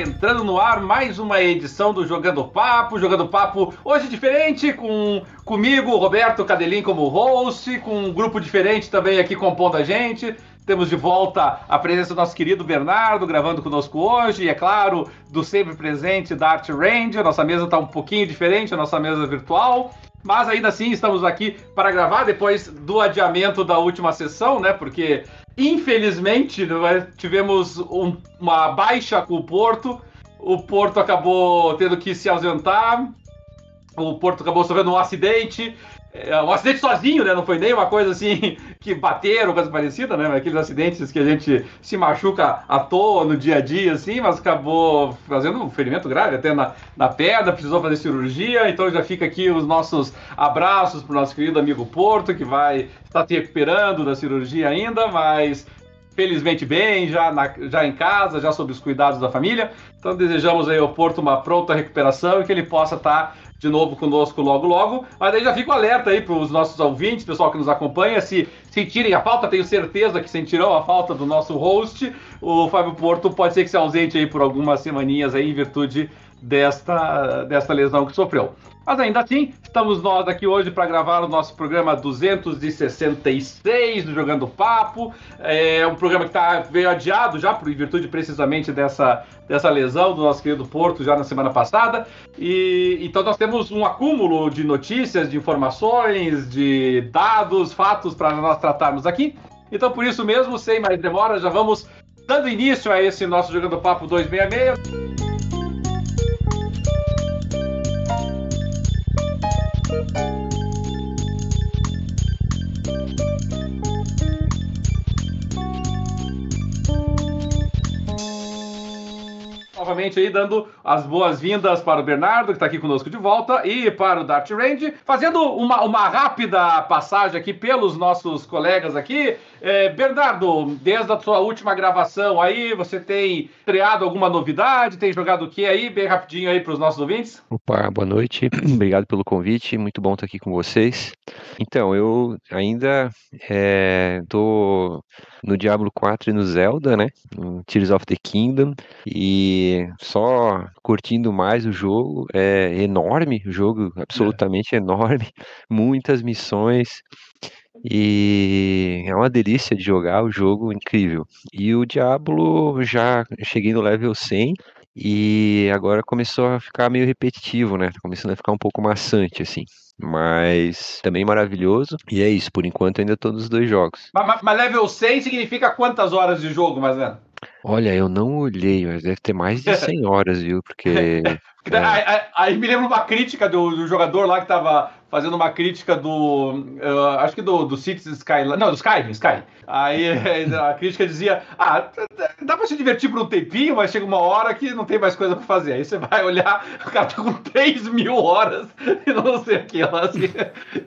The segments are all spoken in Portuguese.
Entrando no ar mais uma edição do Jogando Papo. Jogando Papo hoje diferente, com comigo, Roberto Cadelin como host, com um grupo diferente também aqui compondo a gente. Temos de volta a presença do nosso querido Bernardo gravando conosco hoje, e é claro, do sempre presente Dart Ranger. Nossa mesa está um pouquinho diferente, a nossa mesa virtual. Mas ainda assim estamos aqui para gravar depois do adiamento da última sessão, né? Porque infelizmente né, tivemos um, uma baixa com o Porto. O Porto acabou tendo que se ausentar. O Porto acabou sofrendo um acidente é, um acidente sozinho, né? Não foi nem uma coisa assim que bateram, coisa parecida, né? Aqueles acidentes que a gente se machuca à toa no dia a dia, assim, mas acabou fazendo um ferimento grave até na, na perna, precisou fazer cirurgia. Então já fica aqui os nossos abraços para o nosso querido amigo Porto, que vai estar se recuperando da cirurgia ainda, mas felizmente bem, já, na, já em casa, já sob os cuidados da família. Então desejamos aí ao Porto uma pronta recuperação e que ele possa estar de novo conosco logo logo. Mas aí já fico alerta aí para os nossos ouvintes, pessoal que nos acompanha, se sentirem a falta, tenho certeza que sentirão a falta do nosso host. O Fábio Porto pode ser que se ausente aí por algumas semaninhas aí em virtude desta, desta lesão que sofreu. Mas ainda assim, estamos nós aqui hoje para gravar o nosso programa 266 do Jogando Papo. É um programa que tá, veio adiado já, por virtude precisamente dessa, dessa lesão do nosso querido Porto já na semana passada. E então nós temos um acúmulo de notícias, de informações, de dados, fatos para nós tratarmos aqui. Então, por isso mesmo, sem mais demora, já vamos dando início a esse nosso Jogando Papo 266. Novamente aí dando as boas-vindas para o Bernardo, que está aqui conosco de volta, e para o Dart Range, fazendo uma, uma rápida passagem aqui pelos nossos colegas aqui. É, Bernardo, desde a sua última gravação aí, você tem criado alguma novidade? Tem jogado o que aí? Bem rapidinho aí para os nossos ouvintes. Opa, boa noite. Obrigado pelo convite. Muito bom estar aqui com vocês. Então, eu ainda estou é, no Diablo 4 e no Zelda, né? No Tears of the Kingdom. E só curtindo mais o jogo. É enorme o jogo, absolutamente é. enorme. Muitas missões. E é uma delícia de jogar o jogo, incrível. E o Diablo já cheguei no level 100 e agora começou a ficar meio repetitivo, né? Tá começando a ficar um pouco maçante, assim. Mas também maravilhoso. E é isso, por enquanto ainda todos os dois jogos. Mas, mas level 100 significa quantas horas de jogo, mais ou? Olha, eu não olhei, mas deve ter mais de 100 horas, viu? Porque. É. Aí, aí, me lembra uma crítica do, do, jogador lá que tava fazendo uma crítica do. Uh, acho que do, do Cities Skyline. Não, do Skyrim, Skyrim. Aí a crítica dizia: Ah, dá pra se divertir por um tempinho, mas chega uma hora que não tem mais coisa pra fazer. Aí você vai olhar, o cara tá com 3 mil horas e não sei o que lá. Assim.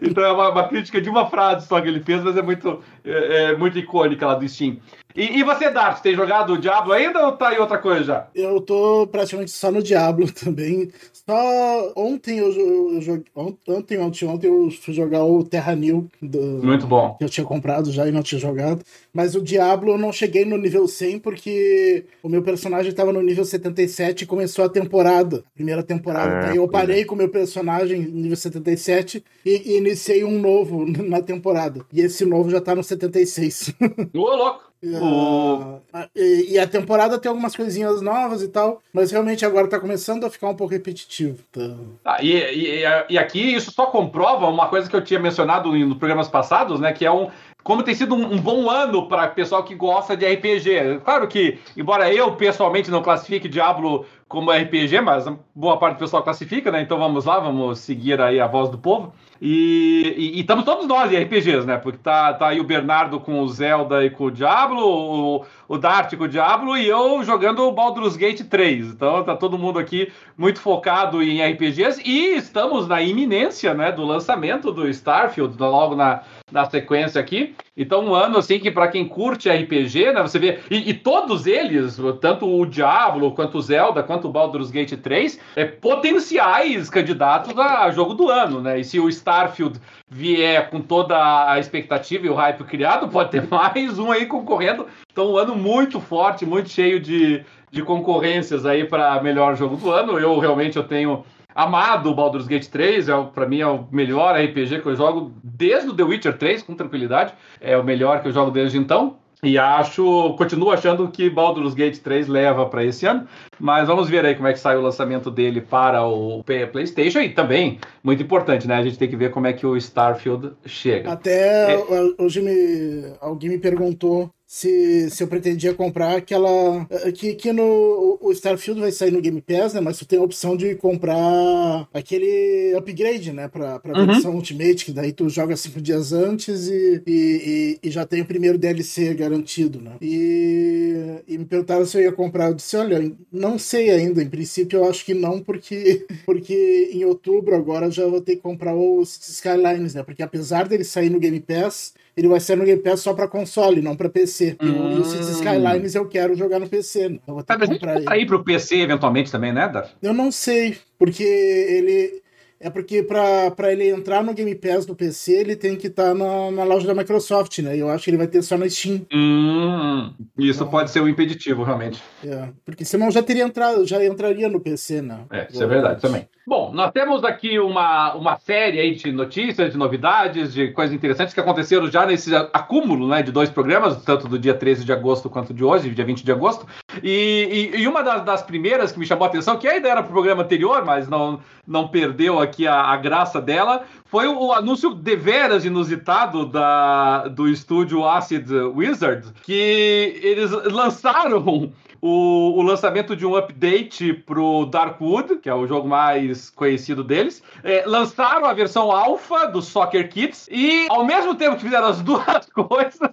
Então é uma, uma, crítica de uma frase só que ele fez, mas é muito, é, é muito icônica lá do Steam. E, e, você, Dart, tem jogado Diablo ainda ou tá em outra coisa já? Eu tô praticamente só no Diablo também. Só ontem eu, eu joguei. Ontem, ontem, ontem eu fui jogar o Terra New. Do, Muito bom. Que eu tinha comprado já e não tinha jogado. Mas o Diablo eu não cheguei no nível 100 porque o meu personagem tava no nível 77 e começou a temporada. Primeira temporada. Ah, Daí eu parei é. com o meu personagem nível 77 e, e iniciei um novo na temporada. E esse novo já tá no 76. Ô, louco! Uh, e, e, a temporada tem algumas coisinhas novas e tal, mas realmente agora tá começando a ficar um pouco repetitivo. Tá? Ah, e, e, e, aqui isso só comprova uma coisa que eu tinha mencionado nos programas passados, né? Que é um. Como tem sido um, um bom ano para pessoal que gosta de RPG. Claro que, embora eu pessoalmente não classifique Diablo como RPG, mas boa parte do pessoal classifica, né? Então vamos lá, vamos seguir aí a voz do povo. E, estamos todos nós em RPGs, né? Porque tá, tá aí o Bernardo com o Zelda e com o Diablo, o, o Dart com o Diablo e eu jogando o Baldur's Gate 3. Então tá todo mundo aqui muito focado em RPGs e estamos na iminência, né, do lançamento do Starfield, logo na, na sequência aqui. Então, um ano assim que para quem curte RPG, né, você vê e, e, todos eles, tanto o Diablo quanto o Zelda, quanto o Baldur's Gate 3, é potenciais candidatos a jogo do ano, né? E se o Starfield vier com toda a expectativa e o hype criado, pode ter mais um aí concorrendo. Então, um ano muito forte, muito cheio de de concorrências aí para melhor jogo do ano. Eu realmente eu tenho amado o Baldur's Gate 3, é, para mim é o melhor RPG que eu jogo desde o The Witcher 3, com tranquilidade. É o melhor que eu jogo desde então. E acho, continuo achando que Baldur's Gate 3 leva para esse ano, mas vamos ver aí como é que sai o lançamento dele para o PlayStation e também, muito importante, né? A gente tem que ver como é que o Starfield chega. Até é... hoje me, alguém me perguntou se, se eu pretendia comprar aquela. Que, que no, o Starfield vai sair no Game Pass, né? Mas tu tem a opção de comprar aquele upgrade, né? Pra, pra uhum. versão Ultimate, que daí tu joga cinco dias antes e, e, e, já tem o primeiro DLC garantido, né? E, e me perguntaram se eu ia comprar. Eu disse: olha, não sei ainda. Em princípio, eu acho que não, porque, porque em outubro agora já vou ter que comprar o Skylines, né? Porque apesar dele sair no Game Pass ele vai ser no Game Pass só para console, não para PC. Hum. E o Cities Skylines eu quero jogar no PC. Né? Eu vou ter que comprar ele. ir pro PC eventualmente também, né, Dar? Eu não sei, porque ele é porque para ele entrar no Game Pass do PC, ele tem que estar tá na, na, loja da Microsoft, né? Eu acho que ele vai ter só na Steam. Hum, isso então, pode ser um impeditivo, realmente. É, porque senão já teria entrado, já entraria no PC, né? É, isso é verdade também. Bom, nós temos aqui uma, uma série aí de notícias, de novidades, de coisas interessantes que aconteceram já nesse acúmulo né, de dois programas, tanto do dia 13 de agosto quanto de hoje, dia 20 de agosto. E, e, e uma das, das, primeiras que me chamou a atenção, que ainda era para o programa anterior, mas não, não perdeu aqui a, a graça dela, foi o, o anúncio deveras inusitado da, do estúdio Acid Wizard, que eles lançaram o, o, lançamento de um update pro Darkwood, que é o jogo mais conhecido deles. É, lançaram a versão alfa do Soccer Kids e, ao mesmo tempo que fizeram as duas coisas,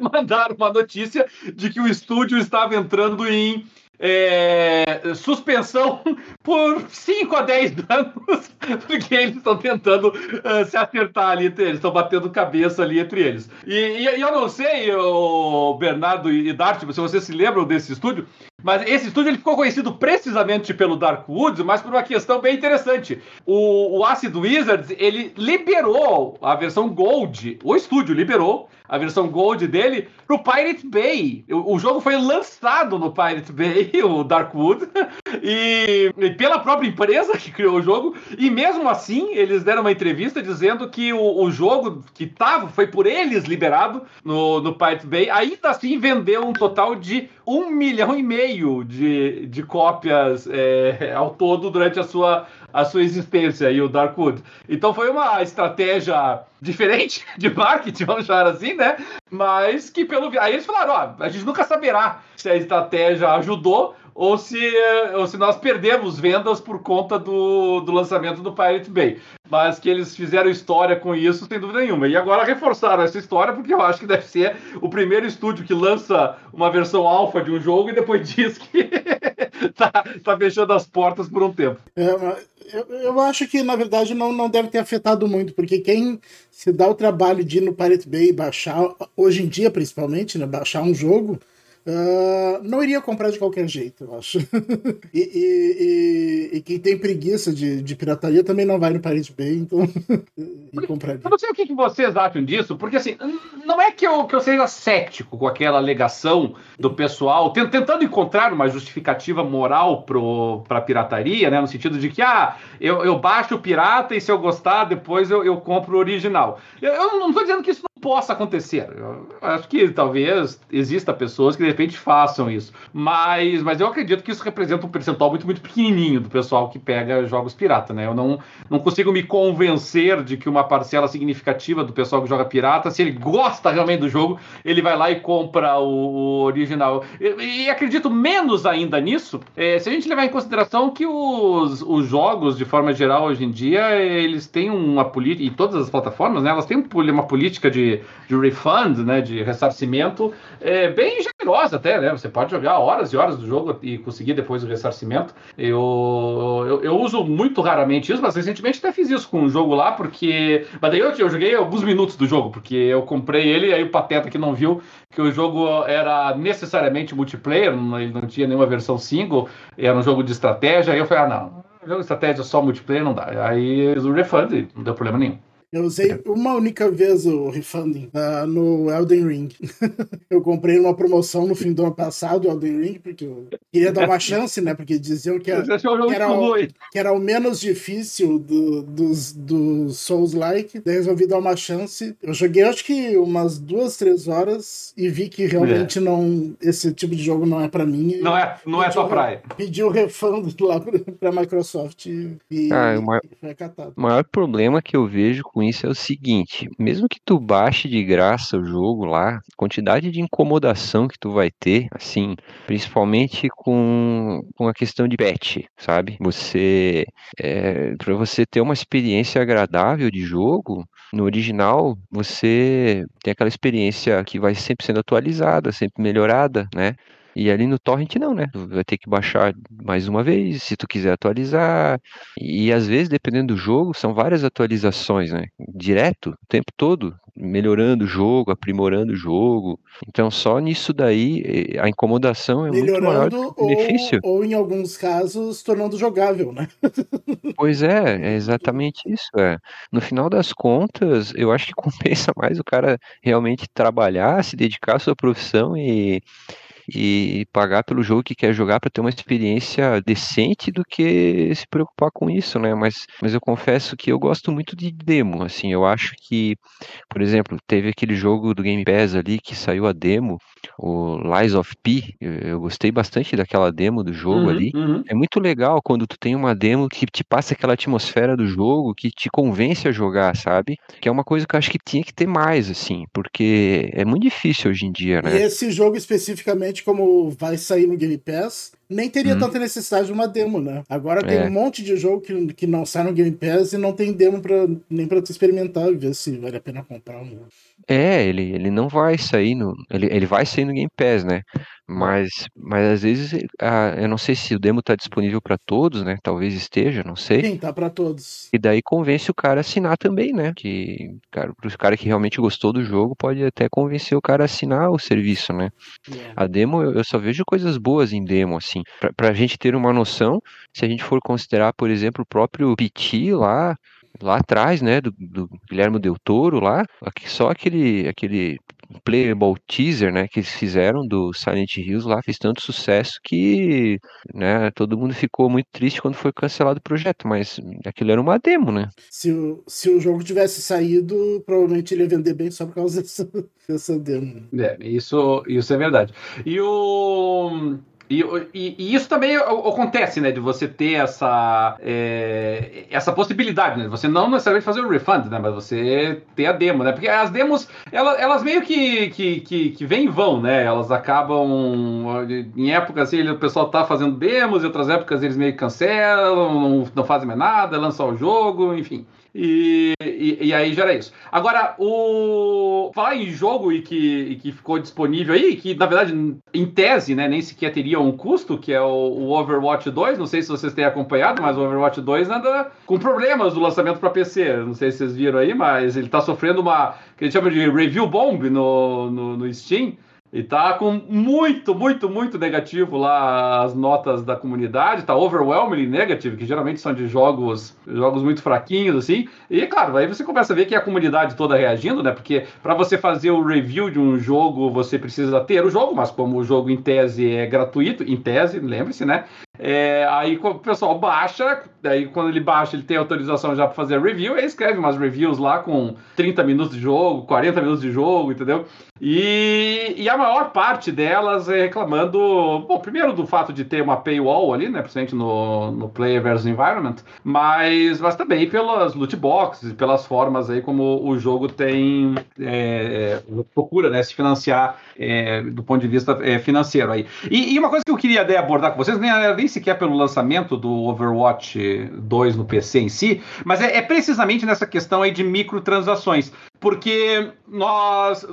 mandaram uma notícia de que o estúdio estava entrando em é, suspensão por 5 a 10 anos, porque eles estão tentando uh, se acertar ali entre eles, estão batendo cabeça ali entre eles. E, e, e eu não sei, o Bernardo e Dart, se vocês se lembram desse estúdio, mas esse estúdio ele ficou conhecido precisamente pelo Dark Woods, mas por uma questão bem interessante. O, o Acid Wizards, ele liberou a versão Gold, o estúdio liberou a versão Gold dele pro Pirate Bay. O, o jogo foi lançado no Pirate Bay, o Darkwood, e, e, pela própria empresa que criou o jogo. E mesmo assim, eles deram uma entrevista dizendo que o, o jogo que tava, foi por eles liberado no, no Pirate Bay, ainda assim vendeu um total de um milhão e meio de, de cópias é, ao todo durante a sua a sua existência e o Darkwood. Então foi uma estratégia diferente de marketing, vamos chamar assim, né? Mas que pelo aí eles falaram, ó, a gente nunca saberá se a estratégia ajudou ou se, ou se nós perdemos vendas por conta do, do lançamento do Pirate Bay. Mas que eles fizeram história com isso, sem dúvida nenhuma. E agora reforçaram essa história, porque eu acho que deve ser o primeiro estúdio que lança uma versão alfa de um jogo e depois diz que tá, tá fechando as portas por um tempo. É, eu, eu acho que, na verdade, não, não deve ter afetado muito, porque quem se dá o trabalho de ir no Pirate Bay e baixar, hoje em dia principalmente, né, baixar um jogo, Uh, não iria comprar de qualquer jeito, eu acho. e, e, e, e, quem tem preguiça de, de, pirataria também não vai no Pirate Bay, então. e compraria. Eu não sei o que, que, vocês acham disso, porque assim, não é que eu, que eu seja cético com aquela alegação do pessoal, tentando encontrar uma justificativa moral para a pirataria, né? No sentido de que, ah, eu, eu baixo o pirata e se eu gostar, depois eu, eu compro o original. Eu, eu não estou dizendo que isso não possa acontecer. Eu acho que talvez exista pessoas que repente façam isso. Mas, mas eu acredito que isso representa um percentual muito, muito pequenininho do pessoal que pega jogos pirata, né? Eu não, não consigo me convencer de que uma parcela significativa do pessoal que joga pirata, se ele gosta realmente do jogo, ele vai lá e compra o, o original. E, e, acredito menos ainda nisso, é, se a gente levar em consideração que os, os jogos, de forma geral, hoje em dia, eles têm uma política, e todas as plataformas, né? Elas têm uma política de, de refund, né? De ressarcimento é, bem generosa até, né? Você pode jogar horas e horas do jogo e conseguir depois o ressarcimento. Eu, eu, eu, uso muito raramente isso, mas recentemente até fiz isso com um jogo lá, porque. Mas daí eu, eu joguei alguns minutos do jogo, porque eu comprei ele e aí o Pateta que não viu que o jogo era necessariamente multiplayer, ele não tinha nenhuma versão single, era um jogo de estratégia, aí eu falei, ah, não, jogo de estratégia só multiplayer não dá. Aí o refund, não deu problema nenhum. Eu usei uma única vez o refunding uh, no Elden Ring. eu comprei numa promoção no fim do ano passado, o Elden Ring, porque eu queria dar uma chance, né? Porque diziam que era, que era, o, que era o menos difícil do, dos, dos Souls-like. Daí resolvi dar uma chance. Eu joguei acho que umas duas, três horas e vi que realmente é. não. Esse tipo de jogo não é pra mim. Não é, não é sua praia. Pedi o refund lá pra, pra Microsoft e, ah, o maior, foi acatado. O maior problema que eu vejo com isso é o seguinte: mesmo que tu baixe de graça o jogo lá, a quantidade de incomodação que tu vai ter, assim, principalmente com, com a questão de patch, sabe? Você. É, para você ter uma experiência agradável de jogo, no original, você tem aquela experiência que vai sempre sendo atualizada, sempre melhorada, né? E ali no torrent não, né? Tu vai ter que baixar mais uma vez, se tu quiser atualizar. E às vezes, dependendo do jogo, são várias atualizações, né? Direto, o tempo todo, melhorando o jogo, aprimorando o jogo. Então, só nisso daí, a incomodação é muito maior do que o benefício. Ou, ou, em alguns casos, tornando jogável, né? pois é, é exatamente isso. É. No final das contas, eu acho que compensa mais o cara realmente trabalhar, se dedicar à sua profissão e e pagar pelo jogo que quer jogar para ter uma experiência decente do que se preocupar com isso, né? Mas, mas eu confesso que eu gosto muito de demo, assim, eu acho que, por exemplo, teve aquele jogo do Game Pass ali que saiu a demo, o Lies of P, eu, eu gostei bastante daquela demo do jogo uhum, ali. Uhum. É muito legal quando tu tem uma demo que te passa aquela atmosfera do jogo, que te convence a jogar, sabe? Que é uma coisa que eu acho que tinha que ter mais, assim, porque é muito difícil hoje em dia, né? E esse jogo especificamente como vai sair no Game Pass, nem teria hum. tanta necessidade de uma demo, né? Agora tem é. um monte de jogo que, que não sai no Game Pass e não tem demo pra, nem pra tu experimentar e ver se vale a pena comprar um. É, ele, ele não vai sair no. Ele, ele vai sair no Game Pass, né? Mas, mas às vezes, ah, eu não sei se o demo tá disponível para todos, né? Talvez esteja, não sei. Sim, tá para todos. E daí convence o cara a assinar também, né? Que, cara, pro cara que realmente gostou do jogo, pode até convencer o cara a assinar o serviço, né? É. A demo, eu, eu só vejo coisas boas em demo, assim. Pra, pra gente ter uma noção, se a gente for considerar, por exemplo, o próprio PT lá, lá atrás, né, do, do Guilherme Del Toro lá, só aquele, aquele playable teaser, né, que eles fizeram do Silent Hills lá, fez tanto sucesso que, né, todo mundo ficou muito triste quando foi cancelado o projeto, mas aquilo era uma demo, né. Se o, se o jogo tivesse saído, provavelmente ele ia vender bem só por causa dessa, dessa demo. É, isso, isso é verdade. E o... E, e, e, isso também acontece, né? De você ter essa, é, essa possibilidade, né? Você não necessariamente fazer o refund, né? Mas você ter a demo, né? Porque as demos, elas, elas meio que, que, que, que vêm e vão, né? Elas acabam. Em épocas assim, o pessoal tá fazendo demos, em outras épocas eles meio que cancelam, não, não fazem mais nada, lançam o jogo, enfim. E, e, e, aí gera isso. Agora, o falar em jogo e que, e que ficou disponível aí, que na verdade, em tese, né, nem sequer teria um custo, que é o, o Overwatch 2. Não sei se vocês têm acompanhado, mas o Overwatch 2 anda com problemas do lançamento para PC. Não sei se vocês viram aí, mas ele está sofrendo uma que ele chama de review bomb no, no, no Steam. E tá com muito, muito, muito negativo lá as notas da comunidade, tá overwhelmingly negative, que geralmente são de jogos, jogos muito fraquinhos assim. E claro, aí você começa a ver que a comunidade toda reagindo, né? Porque para você fazer o review de um jogo, você precisa ter o jogo, mas como o jogo em tese é gratuito, em tese, lembre-se, né? É, aí o pessoal baixa, daí quando ele baixa, ele tem autorização já para fazer review, aí escreve umas reviews lá com 30 minutos de jogo, 40 minutos de jogo, entendeu? E, e a maior parte delas é reclamando, bom, primeiro do fato de ter uma paywall ali, né, principalmente no, no Player versus Environment, mas, mas também pelas loot boxes, pelas formas aí como o jogo tem, é procura, né, se financiar é, do ponto de vista é, financeiro aí. E, e, uma coisa que eu queria abordar com vocês, nem, nem sequer pelo lançamento do Overwatch 2 no PC em si, mas é, é precisamente nessa questão aí de microtransações porque nós,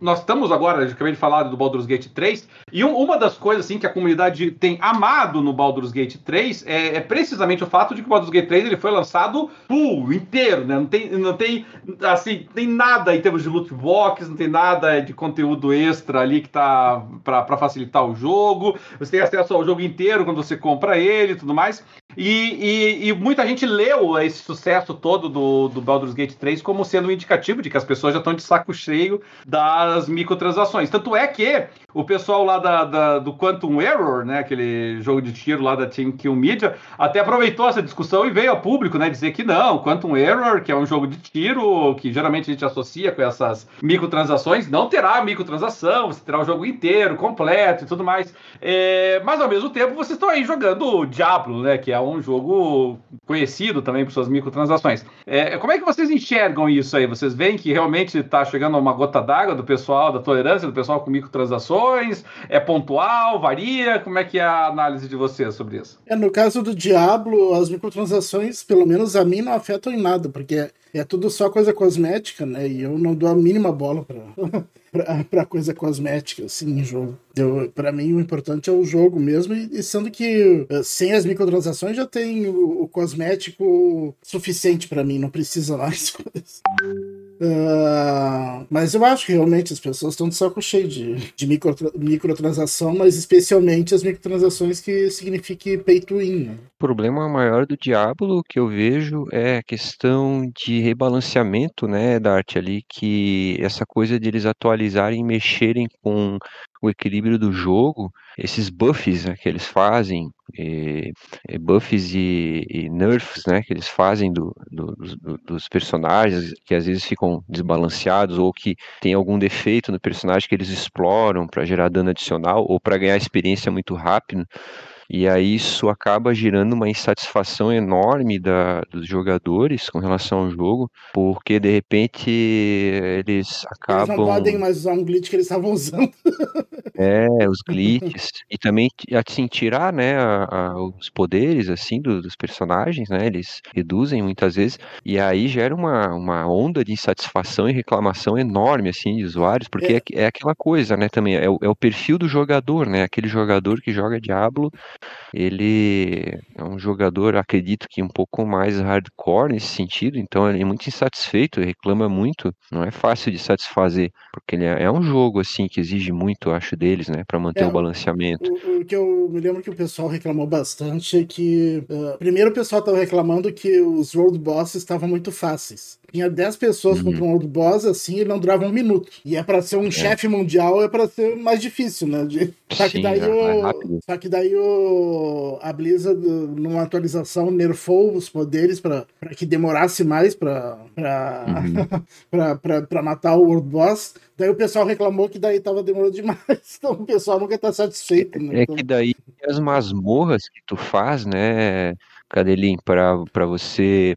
nós estamos agora, acabei de falar do Baldur's Gate 3, e um, uma das coisas assim, que a comunidade tem amado no Baldur's Gate 3 é, é, precisamente o fato de que o Baldur's Gate 3 ele foi lançado full, inteiro, né? Não tem, não tem, assim, tem nada em termos de loot box, não tem nada de conteúdo extra ali que tá para facilitar o jogo, você tem acesso ao jogo inteiro quando você compra ele e tudo mais. E, e, e, muita gente leu esse sucesso todo do, do Baldur's Gate 3 como sendo um indicativo de que as pessoas já estão de saco cheio das microtransações. Tanto é que o pessoal lá da, da, do Quantum Error, né, aquele jogo de tiro lá da Team Kill Media, até aproveitou essa discussão e veio ao público né, dizer que não, Quantum Error, que é um jogo de tiro, que geralmente a gente associa com essas microtransações, não terá microtransação, você terá o jogo inteiro, completo e tudo mais. É, mas ao mesmo tempo vocês estão aí jogando Diablo, né, que é um jogo conhecido também por suas microtransações. É, como é que vocês enxergam isso aí? Vocês veem que realmente está chegando uma gota d'água do pessoal, da tolerância do pessoal com microtransações? É pontual, varia? Como é que é a análise de vocês sobre isso? É, no caso do Diablo, as microtransações, pelo menos a mim, não afetam em nada, porque é tudo só coisa cosmética, né? E eu não dou a mínima bola pra, pra, pra coisa cosmética, assim, em jogo. Eu, pra mim, o importante é o jogo mesmo, e, sendo que eh, sem as microtransações já tem o, o cosmético suficiente para mim, não precisa mais coisas. Uh, mas eu acho que realmente as pessoas estão de saco cheio de, de micro, microtransação, mas especialmente as microtransações que signifiquem pay to. Né? O problema maior do Diablo que eu vejo é a questão de rebalanceamento né, arte ali, que essa coisa de eles atualizarem e mexerem com o equilíbrio do jogo, esses buffs né, que eles fazem, e, e buffs e, e, nerfs né, que eles fazem do, do, do, dos personagens, que às vezes ficam desbalanceados ou que tem algum defeito no personagem que eles exploram para gerar dano adicional ou para ganhar experiência muito rápido. E aí isso acaba gerando uma insatisfação enorme da, dos jogadores com relação ao jogo, porque de repente eles acabam. Eles não podem mais usar um glitch que eles estavam usando. É, os glitches. e também assim, tirar né, a, a, os poderes assim do, dos personagens, né? Eles reduzem muitas vezes. E aí gera uma, uma onda de insatisfação e reclamação enorme assim, de usuários, porque é, é, é aquela coisa, né, também. É o, é o perfil do jogador, né? Aquele jogador que joga Diablo ele é um jogador, acredito que um pouco mais hardcore nesse sentido, então ele é muito insatisfeito, reclama muito, não é fácil de satisfazer, porque ele é, é um jogo assim que exige muito, acho, deles, né, para manter é, o balanceamento. O, o, que eu me lembro que o pessoal reclamou bastante é que, uh, primeiro o pessoal estava reclamando que os road bosses estavam muito fáceis tinha 10 pessoas uhum. contra um outro boss, assim, ele não durava um minuto. E é para ser um é. chefe mundial, é para ser mais difícil, né? De... Só que daí, o... Só que daí o... a Blizzard, numa atualização, nerfou os poderes para que demorasse mais para pra... Uhum. pra, pra, pra matar o World Boss. Daí o pessoal reclamou que daí tava demorando demais. Então o pessoal nunca tá satisfeito, né? É então... que daí as masmorras que tu faz, né, Cadelim, para você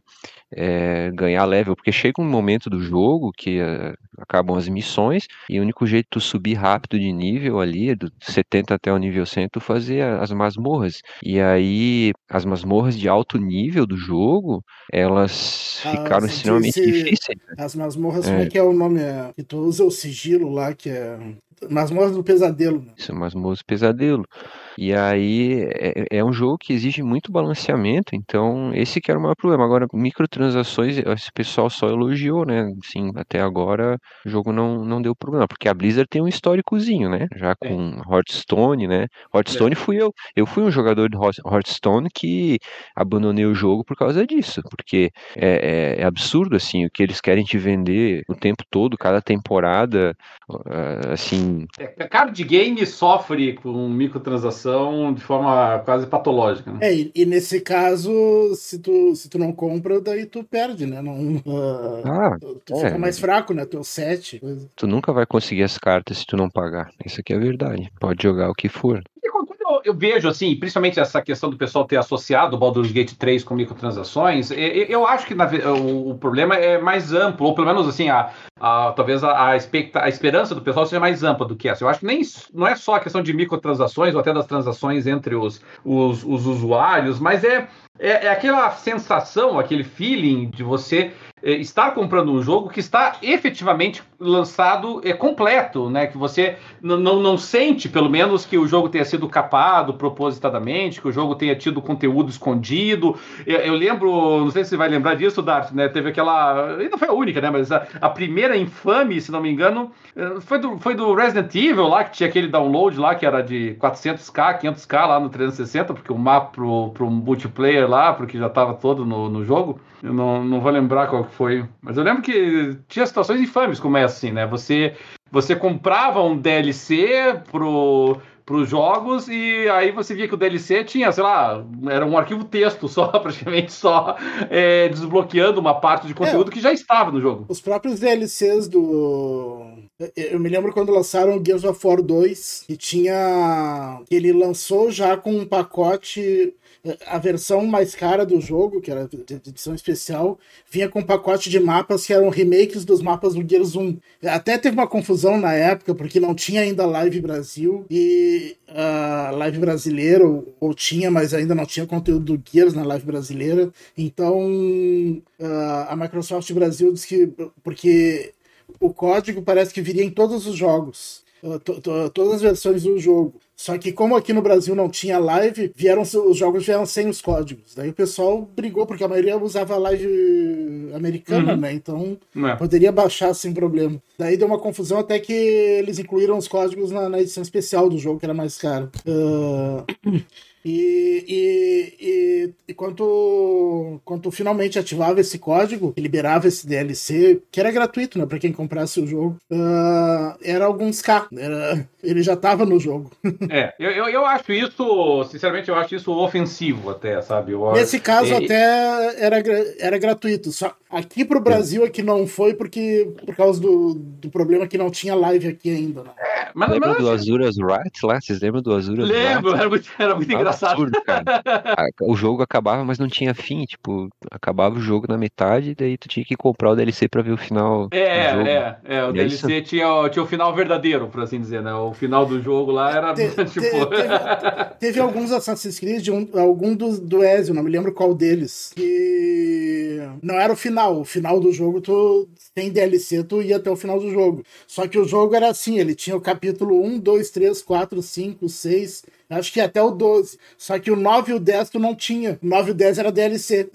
é, ganhar level, porque chega um momento do jogo que é, acabam as missões e o único jeito de tu subir rápido de nível ali, do 70 até o nível 100, tu fazer as masmorras. E aí, as masmorras de alto nível do jogo, elas ah, ficaram extremamente difíceis. Né? As masmorras, é. como é que é o nome? É, que tu usa o sigilo lá, que é Masmorra do Pesadelo. Né? Isso, Masmorra do Pesadelo. E aí é, é, um jogo que exige muito balanceamento, então esse que era o maior problema. Agora, microtransações, esse pessoal só elogiou, né? Sim, até agora o jogo não, não deu problema, porque a Blizzard tem um históricozinho, né? Já com é. Hearthstone, né? Hearthstone é. fui eu. Eu fui um jogador de Hearthstone que abandonei o jogo por causa disso, porque é, é, é absurdo, assim, o que eles querem te vender o tempo todo, cada temporada, ah, assim... É, card game sofre com microtransações de forma quase patológica. Né? É, e, e, nesse caso, se tu, se tu não compra, daí tu perde, né? Não, uh, ah, tu, tu é. fica mais fraco, né? Teu Coisa. Tu nunca vai conseguir as cartas se tu não pagar. Isso aqui é verdade. Pode jogar o que for eu, eu, vejo, assim, principalmente essa questão do pessoal ter associado o Baldur's Gate 3 com microtransações, eu, eu acho que na, o, o, problema é mais amplo, ou pelo menos, assim, a, a talvez a, a, expecta, a, esperança do pessoal seja mais ampla do que essa. Eu acho que nem não é só a questão de microtransações ou até das transações entre os, os, os usuários, mas é, é, é aquela sensação, aquele feeling de você é, estar comprando um jogo que está efetivamente lançado é, completo, né? Que você não, sente, pelo menos, que o jogo tenha sido capado propositadamente, que o jogo tenha tido conteúdo escondido. Eu, eu lembro, não sei se você vai lembrar disso, Dart, né? Teve aquela. Não foi a única, né? Mas a, a, primeira infame, se não me engano, é, foi do, foi do Resident Evil lá, que tinha aquele download lá que era de 400k, 500k lá no 360, porque o mapa pro, pro multiplayer lá, porque já estava todo no, no jogo. Eu não, não vou lembrar qual que foi. Mas eu lembro que tinha situações infames como essa, assim, né? Você, você comprava um DLC pro para os jogos e aí você via que o DLC tinha, sei lá, era um arquivo texto só, praticamente só é, desbloqueando uma parte de conteúdo é, que já estava no jogo. Os próprios DLCs do. Eu me lembro quando lançaram o Gears of War 2, que tinha. Ele lançou já com um pacote a versão mais cara do jogo, que era edição especial, vinha com um pacote de mapas que eram remakes dos mapas do Gears 1. Até teve uma confusão na época, porque não tinha ainda Live Brasil e uh, Live brasileira, ou, ou, tinha, mas ainda não tinha conteúdo do Gears na Live brasileira. Então uh, a Microsoft Brasil disse que. Porque o código parece que viria em todos os jogos. Uh, todas as versões do jogo. Só que como aqui no Brasil não tinha live, vieram os jogos vieram sem os códigos. Daí o pessoal brigou porque a maioria usava live americana, uhum. né? Então é. poderia baixar sem problema. Daí deu uma confusão até que eles incluíram os códigos na, na edição especial do jogo que era mais caro. Uh... E, e, quando, quando finalmente ativava esse código, liberava esse DLC, que era gratuito, né, pra quem comprasse o jogo, uh, era alguns K. Era, ele já tava no jogo. É, eu, eu, eu, acho isso, sinceramente, eu acho isso ofensivo até, sabe? Eu, Nesse caso, é, até era, era gratuito. Só aqui pro Brasil é que não foi porque por causa do, do problema que não tinha live aqui ainda. Né? É, mas, Lembra mas... do Azuras Wrath lá? Vocês lembram do Azuras Lembro, era muito, era muito engraçado absurdo, cara. o jogo acabava, mas não tinha fim. Tipo, acabava o jogo na metade, daí tu tinha que comprar o DLC pra ver o final. É, é, é. O e DLC é tinha, tinha o final verdadeiro, por assim dizer, né? O final do jogo lá era te, tipo. Te, teve, teve, alguns Assassin's Creed, um, algum do, do Ezio, não me lembro qual deles. Que não era o final. O final do jogo, tu tem DLC, tu ia até o final do jogo. Só que o jogo era assim, ele tinha o capítulo 1, 2, 3, 4, 5, 6 Acho que até o 12. Só que o 9 e o 10 tu não tinha. O 9 e o 10 era DLC.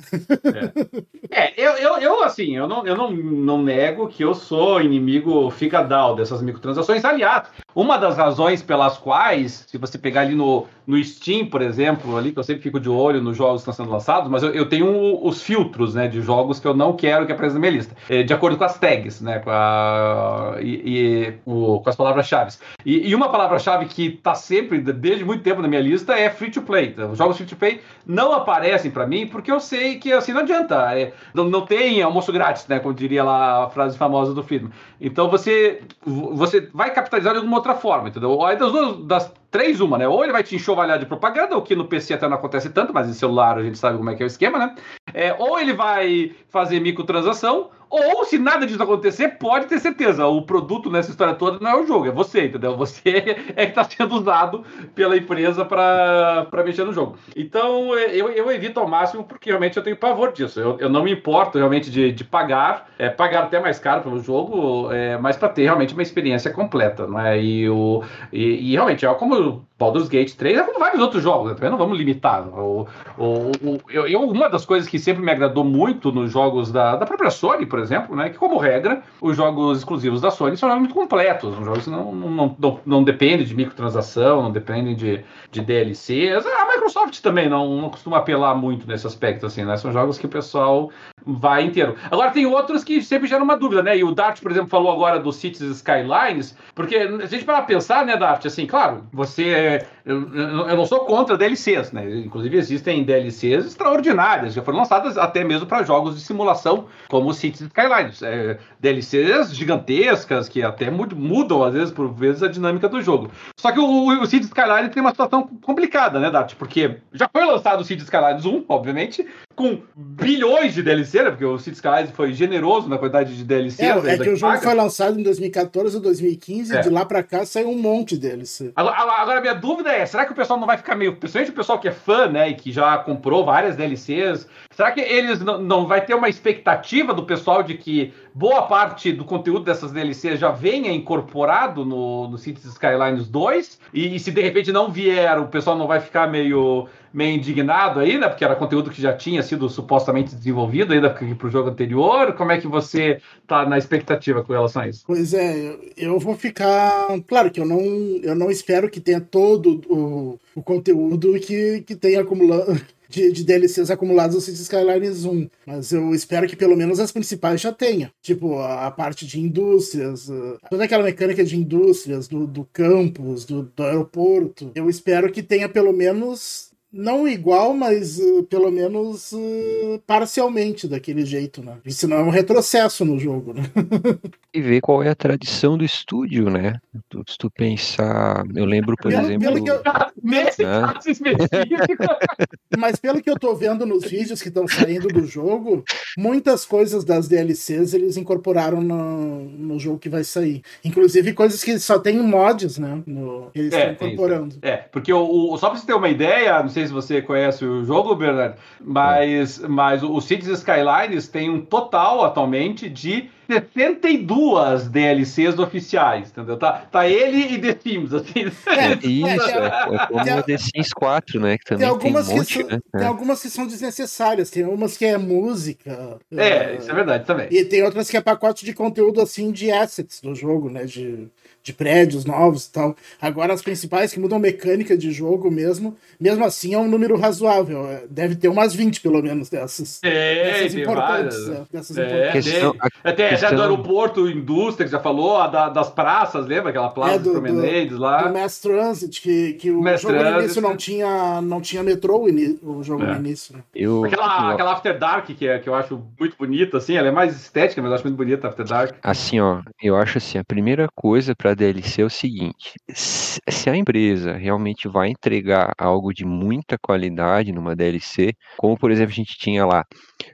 É, é eu, eu, eu, assim, eu, não, eu não, não nego que eu sou inimigo fica-down dessas microtransações. Aliás, uma das razões pelas quais, se você pegar ali no, no Steam, por exemplo, ali, que eu sempre fico de olho nos jogos que estão sendo lançados, mas eu, eu tenho os filtros, né, de jogos que eu não quero que apareçam na minha lista. É, de acordo com as tags, né, com, a, e, e o, com as palavras-chave. E, e, uma palavra-chave que está sempre, desde muito muito tempo na minha lista é free to play. Os jogos free to play não aparecem para mim porque eu sei que assim não adianta. É, não, não tem almoço grátis, né? Como diria lá a frase famosa do filme. Então você, você vai capitalizar de alguma outra forma, entendeu? Aí das, duas, das três, uma, né? Ou ele vai te enxovalhar de propaganda, o que no PC até não acontece tanto, mas em celular a gente sabe como é que é o esquema, né? É, ou ele vai fazer microtransação, ou, se nada disso acontecer, pode ter certeza, o produto nessa história toda não é o jogo, é você, entendeu? Você é que está sendo usado pela empresa para mexer no jogo. Então, eu, eu evito ao máximo, porque realmente eu tenho pavor disso. Eu, eu não me importo realmente de, de pagar, é, pagar até mais caro pelo jogo, é, mas para ter realmente uma experiência completa, não é? E, o, e, e realmente, é como Baldur's Gate 3 é como vários outros jogos, né? também não vamos limitar. O, o, o, eu, uma das coisas que sempre me agradou muito nos jogos da, da própria Sony, por exemplo, né? Que, como regra, os jogos exclusivos da Sony são muito completos. São jogos não, não, não, não dependem de microtransação, não dependem de, de DLCs. A Microsoft também não, não costuma apelar muito nesse aspecto, assim, né? São jogos que o pessoal vai inteiro. Agora tem outros que sempre geram uma dúvida, né? E o Dart, por exemplo, falou agora do Cities Skylines, porque a gente para pensar, né, Dart, assim, claro, você eu, eu, não sou contra DLCs, né? Inclusive existem DLCs extraordinárias, já foram lançadas até mesmo para jogos de simulação, como o Cities Skylines. É, DLCs gigantescas que até mudam, às vezes, por vezes, a dinâmica do jogo. Só que o, o Cities Skylines tem uma situação complicada, né, Dart? Porque já foi lançado o Cities Skylines 1, obviamente, com bilhões de DLC, né? Porque o Cities Skylines foi generoso na quantidade de DLC. É, é que o jogo paga. foi lançado em 2014 ou 2015 é. e de lá pra cá saiu um monte de DLC. Agora, agora, minha dúvida é, será que o pessoal não vai ficar meio... Principalmente o pessoal que é fã, né? E que já comprou várias DLCs. Será que eles não, não vai ter uma expectativa do pessoal de que boa parte do conteúdo dessas DLCs já venha incorporado no, no Cities Skylines 2? E, e se de repente não vier, o pessoal não vai ficar meio meio indignado aí, né? Porque era conteúdo que já tinha sido supostamente desenvolvido ainda para o jogo anterior. Como é que você tá na expectativa com relação a isso? Pois é, eu vou ficar. Claro que eu não, eu não espero que tenha todo o, o conteúdo que, que tenha acumulado. De, de, DLCs acumulados no Cities Skylines 1. Mas eu espero que pelo menos as principais já tenha. Tipo, a, a parte de indústrias, uh, toda aquela mecânica de indústrias, do, do campus, do, do aeroporto. Eu espero que tenha pelo menos não igual, mas uh, pelo menos uh, parcialmente daquele jeito, né? Isso não é um retrocesso no jogo, né? e ver qual é a tradição do estúdio, né? Se tu pensar, eu lembro, por pelo, exemplo. Pelo eu... Nesse né? caso específico. mas pelo que eu tô vendo nos vídeos que estão saindo do jogo, muitas coisas das DLCs eles incorporaram no, no jogo que vai sair. Inclusive coisas que só tem mods, né? No, eles é, estão incorporando. É, porque o, o, só pra você ter uma ideia, não sei sei se você conhece o jogo, Bernardo, mas, é. mas o Cities Skylines tem um total atualmente de 72 DLCs oficiais, entendeu? Tá, tá ele e The Sims, assim. É, isso, é, é como o The Sims 4, né? Que também tem, algumas tem um monte, que são, né? Tem algumas que são desnecessárias, tem umas que é música. É, uh, isso é verdade também. E tem outras que é pacote de conteúdo, assim, de assets do jogo, né? De, de prédios novos e tal. Agora, as principais que mudam mecânica de jogo mesmo, mesmo assim é um número razoável. É, deve ter umas 20, pelo menos, dessas. É, dessas importantes. É, dessas é, importantes. Questão, até questão... do aeroporto, indústria, que já falou, a da, das praças, lembra? Aquela praça é, do, Promenades lá. Do Mass Transit, que, que o Mass jogo Transit. no início não tinha, não tinha metrô, o jogo é. no início. Né? Eu, aquela, eu... aquela After Dark, que, é, que eu acho muito bonita, assim, ela é mais estética, mas eu acho muito bonita a After Dark. Assim, ó, eu acho assim, a primeira coisa pra DLC é o seguinte: se a empresa realmente vai entregar algo de muita qualidade numa DLC, como por exemplo a gente tinha lá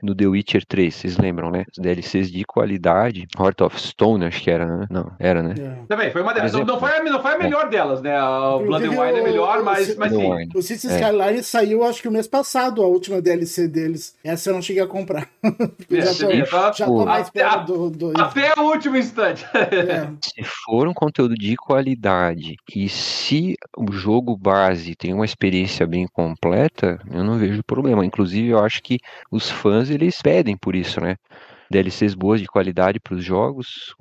no The Witcher 3, vocês lembram, né? Os DLCs de qualidade, Heart of Stone, acho que era, né? Não, era, né? É. Também, foi uma delas. Não, não, foi, a, não foi a melhor delas, né? A Blood and Wine é melhor, mas, mas sim. O Cities é. Skyline saiu, acho que o mês passado, a última DLC deles. Essa eu não cheguei a comprar. É, já, tô, tá... já tô mais perto do, do... Até o último instante. É. Se for um conteúdo de qualidade e se o jogo base tem uma experiência bem completa, eu não vejo problema. Inclusive, eu acho que os fãs eles pedem por isso, né? DLCs boas de qualidade para os jogos,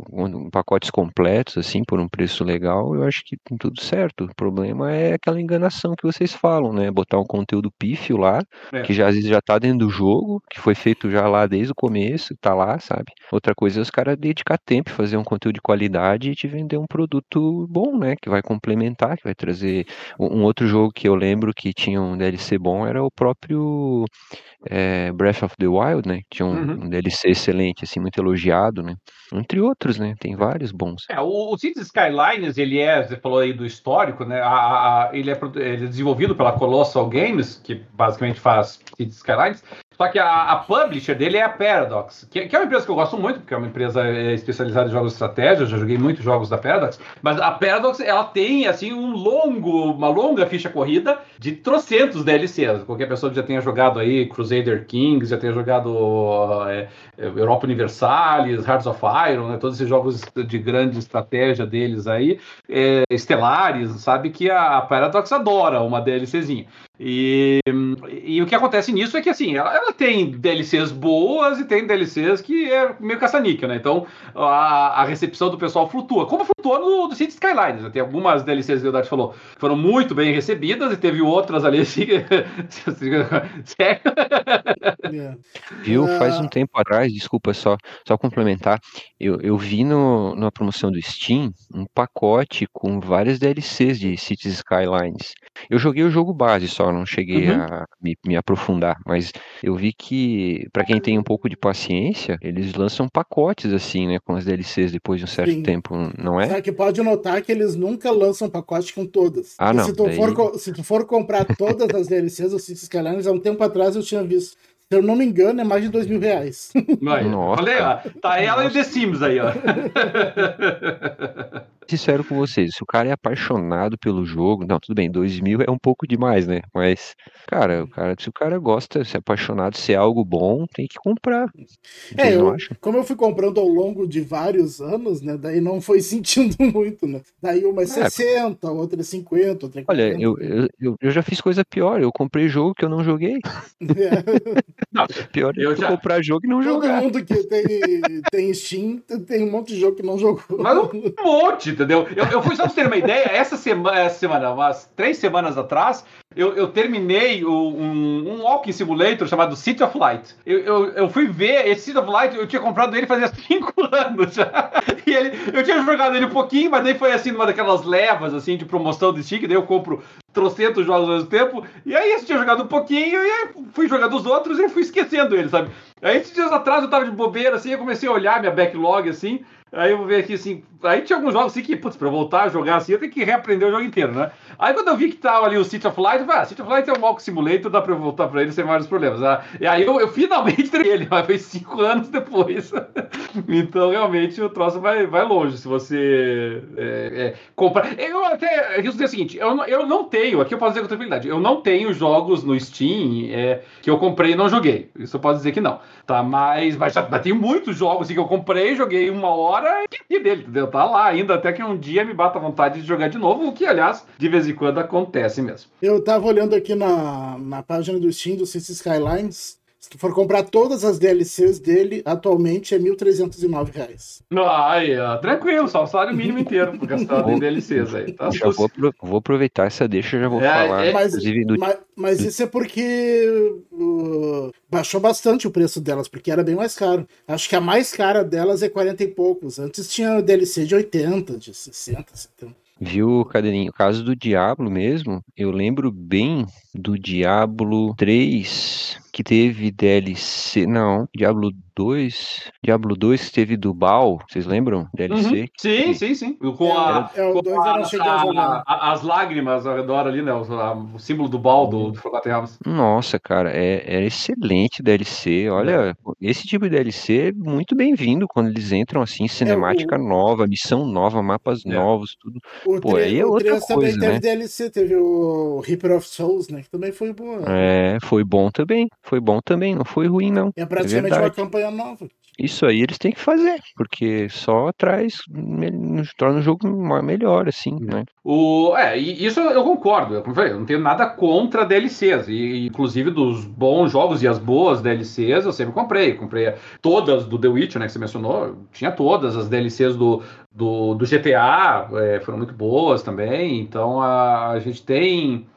pacotes completos, assim, por um preço legal, eu acho que tem tudo certo. O problema é aquela enganação que vocês falam, né? Botar um conteúdo pífio lá, é. que já às vezes já tá dentro do jogo, que foi feito já lá desde o começo, tá lá, sabe? Outra coisa é os caras dedicar tempo, fazer um conteúdo de qualidade e te vender um produto bom, né? Que vai complementar, que vai trazer. Um outro jogo que eu lembro que tinha um DLC bom era o próprio é, Breath of the Wild, né? Tinha um, uhum. um DLC excelente excelente, assim, muito elogiado, né? Entre outros, né? Tem vários bons. É, o, o Cities Skylines, ele é, você falou aí do histórico, né? A, a, ele, é, ele é desenvolvido pela Colossal Games, que basicamente faz Cities Skylines, só que a, a publisher dele é a Paradox, que, que, é uma empresa que eu gosto muito, porque é uma empresa é, especializada em jogos de estratégia, já joguei muitos jogos da Paradox, mas a Paradox, ela tem, assim, um longo, uma longa ficha corrida de trocentos DLCs. Qualquer pessoa que já tenha jogado aí Crusader Kings, já tenha jogado é, Europa Universalis, Hearts of Iron, né, todos esses jogos de grande estratégia deles aí, é, estelares, sabe que a, a Paradox adora uma DLCzinha. E, e, o que acontece nisso é que assim, ela, ela, tem DLCs boas e tem DLCs que é meio caça-níquel, né? Então a, a, recepção do pessoal flutua. Como flutua no do City Skylines. Né? Tem algumas DLCs que o Dart falou que foram muito bem recebidas e teve outras ali assim. Sério? Yeah. Viu? Faz um tempo atrás, desculpa só, só complementar. Eu, eu vi no, na promoção do Steam um pacote com várias DLCs de Cities Skylines. Eu joguei o jogo base só, não cheguei uhum. a me, me, aprofundar, mas eu vi que, para quem tem um pouco de paciência, eles lançam pacotes assim, né, com as DLCs depois de um certo Sim. tempo, não é? Só que pode notar que eles nunca lançam pacote com todas. Ah, não. Se tu, daí... for, se tu for comprar todas as DLCs do Cities Skylines, há um tempo atrás eu tinha visto Se eu não me engano, é mais de dois mil reais. Nossa. Falei, ó, tá ela Nossa. e o The Sims aí, ó. Sincero com vocês, se o cara é apaixonado pelo jogo, não, tudo bem, dois mil é um pouco demais, né? Mas, cara, o cara, se o cara gosta, se é apaixonado, se é algo bom, tem que comprar. É, eu, como eu fui comprando ao longo de vários anos, né? Daí não foi sentindo muito, né? Daí uma é 60, outra é 50, outra é 40. Olha, eu, eu, eu já fiz coisa pior, eu comprei jogo que eu não joguei. É. Não, pior é eu já... comprar jogo e não Todo jogar. Todo mundo que tem, tem Steam tem um monte de jogo que não jogou. Mas um monte, entendeu? Eu, eu fui só pra você ter uma ideia, essa semana, essa semana, umas três semanas atrás, eu, eu terminei o, um, um walking simulator chamado City of Light. Eu, eu, eu, fui ver esse City of Light, eu tinha comprado ele fazia cinco anos já. E ele, eu tinha jogado ele um pouquinho, mas daí foi assim, numa daquelas levas assim de promoção de Steam, daí eu compro trocentos jogos ao mesmo tempo. E aí eu tinha jogado um pouquinho, e aí fui jogando os outros e fui esquecendo ele, sabe? Aí esses dias atrás eu tava de bobeira, assim, eu comecei a olhar minha backlog, assim, Aí eu vou ver aqui assim. Aí tinha alguns jogos assim que, putz, pra voltar a jogar assim, eu tenho que reaprender o jogo inteiro, né? Aí quando eu vi que tava ali o City of Light, eu falei, ah, City of Light é um Walk Simulator, dá pra eu voltar pra ele sem vários problemas. Ah, e aí eu, eu finalmente treinei ele, mas foi cinco anos depois. então realmente o troço vai, vai longe se você é, é, comprar. Eu até. Eu dizer o seguinte, eu, eu não tenho, aqui eu posso dizer com tranquilidade, eu não tenho jogos no Steam é, que eu comprei e não joguei. Isso eu posso dizer que não. Tá? Mas, mas mas tem muitos jogos assim, que eu comprei, joguei uma hora hora e dele, entendeu? Tá lá ainda, até que um dia me bata a vontade de jogar de novo, o que, aliás, de vez em quando acontece mesmo. Eu tava olhando aqui na, na página do Steam do Cities Skylines. Se tu for comprar todas as DLCs dele, atualmente é 1.309 reais. Aí, ó, tranquilo, só o salário mínimo inteiro gastado em DLCs aí. Tá já vou, vou, aproveitar essa deixa, já vou é, falar. É, mas, do... mas, mas, isso é porque uh, baixou bastante o preço delas, porque era bem mais caro. Acho que a mais cara delas é 40 e poucos. Antes tinha DLC de 80, de 60, 70. Viu, Cadeirinho? O caso do Diablo mesmo, eu lembro bem do Diablo 3 que teve DLC. Não, Diablo 2. Diablo 2 teve do Baal, vocês lembram? DLC? Uhum. Sim, sim, sim. Com, a, é, o 2 a, a, a, as lágrimas ao redor ali, né? O, o símbolo do Baal do, do Forgotten Realms. Nossa, cara, é, é excelente DLC. Olha, é. esse tipo de DLC é muito bem-vindo quando eles entram assim, cinemática é, o... nova, missão nova, mapas é. novos, tudo. O Pô, aí é outra coisa, também né? teve DLC, teve o Reaper of Souls, né? Que também foi bom. É, foi bom também foi bom também, não foi ruim, não. É praticamente é uma campanha nova. Isso aí eles têm que fazer, porque só traz, torna o jogo melhor, assim, né? O, é, isso eu concordo. Eu, eu não tenho nada contra DLCs. E, inclusive, dos bons jogos e as boas DLCs, eu sempre comprei. Comprei todas do The Witcher, né, que você mencionou. Tinha todas as DLCs do, do, do GTA, é, foram muito boas também. Então, a, a gente tem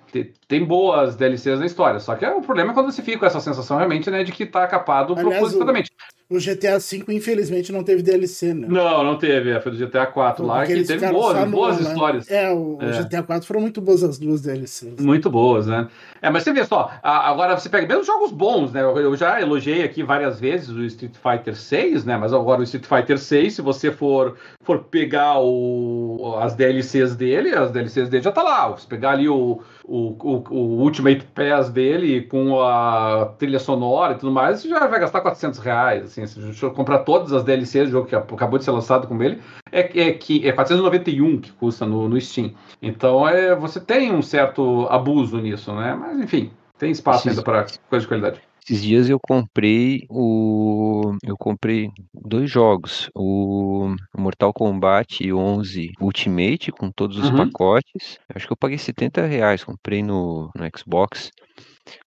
tem boas DLCs na história. Só que é, o problema é quando você fica com essa sensação realmente, né, de que tá capado Aliás, propositadamente. O, o, GTA V, infelizmente, não teve DLC, né? Não, não teve. É, foi do GTA 4 lá, que teve boas, boas no, né? histórias. Né? É, o, é. GTA 4 foram muito boas as duas DLCs. Muito boas, né? É, mas você vê só, agora você pega mesmo jogos bons, né? Eu já elogiei aqui várias vezes o Street Fighter 6, né? Mas agora o Street Fighter 6, se você for, for pegar o, as DLCs dele, as DLCs dele já tá lá. Se pegar ali o, o, o, o Ultimate Pass dele com a trilha sonora e tudo mais, você já vai gastar 400 reais. Assim, se você comprar todas as DLCs do jogo que acabou de ser lançado com ele, é, é, que, é 491 que custa no, no Steam. Então é, você tem um certo abuso nisso, né? Mas enfim, tem espaço ainda para coisa de qualidade. Esses dias eu comprei o. Eu comprei dois jogos. O Mortal Kombat 11 Ultimate, com todos os uhum. pacotes. Acho que eu paguei 70 reais. Comprei no, no Xbox.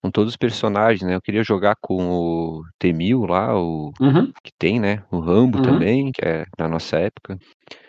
Com todos os personagens, né? Eu queria jogar com o T-1000 lá, o uhum. que tem, né? O Rambo uhum. também, que é da nossa época.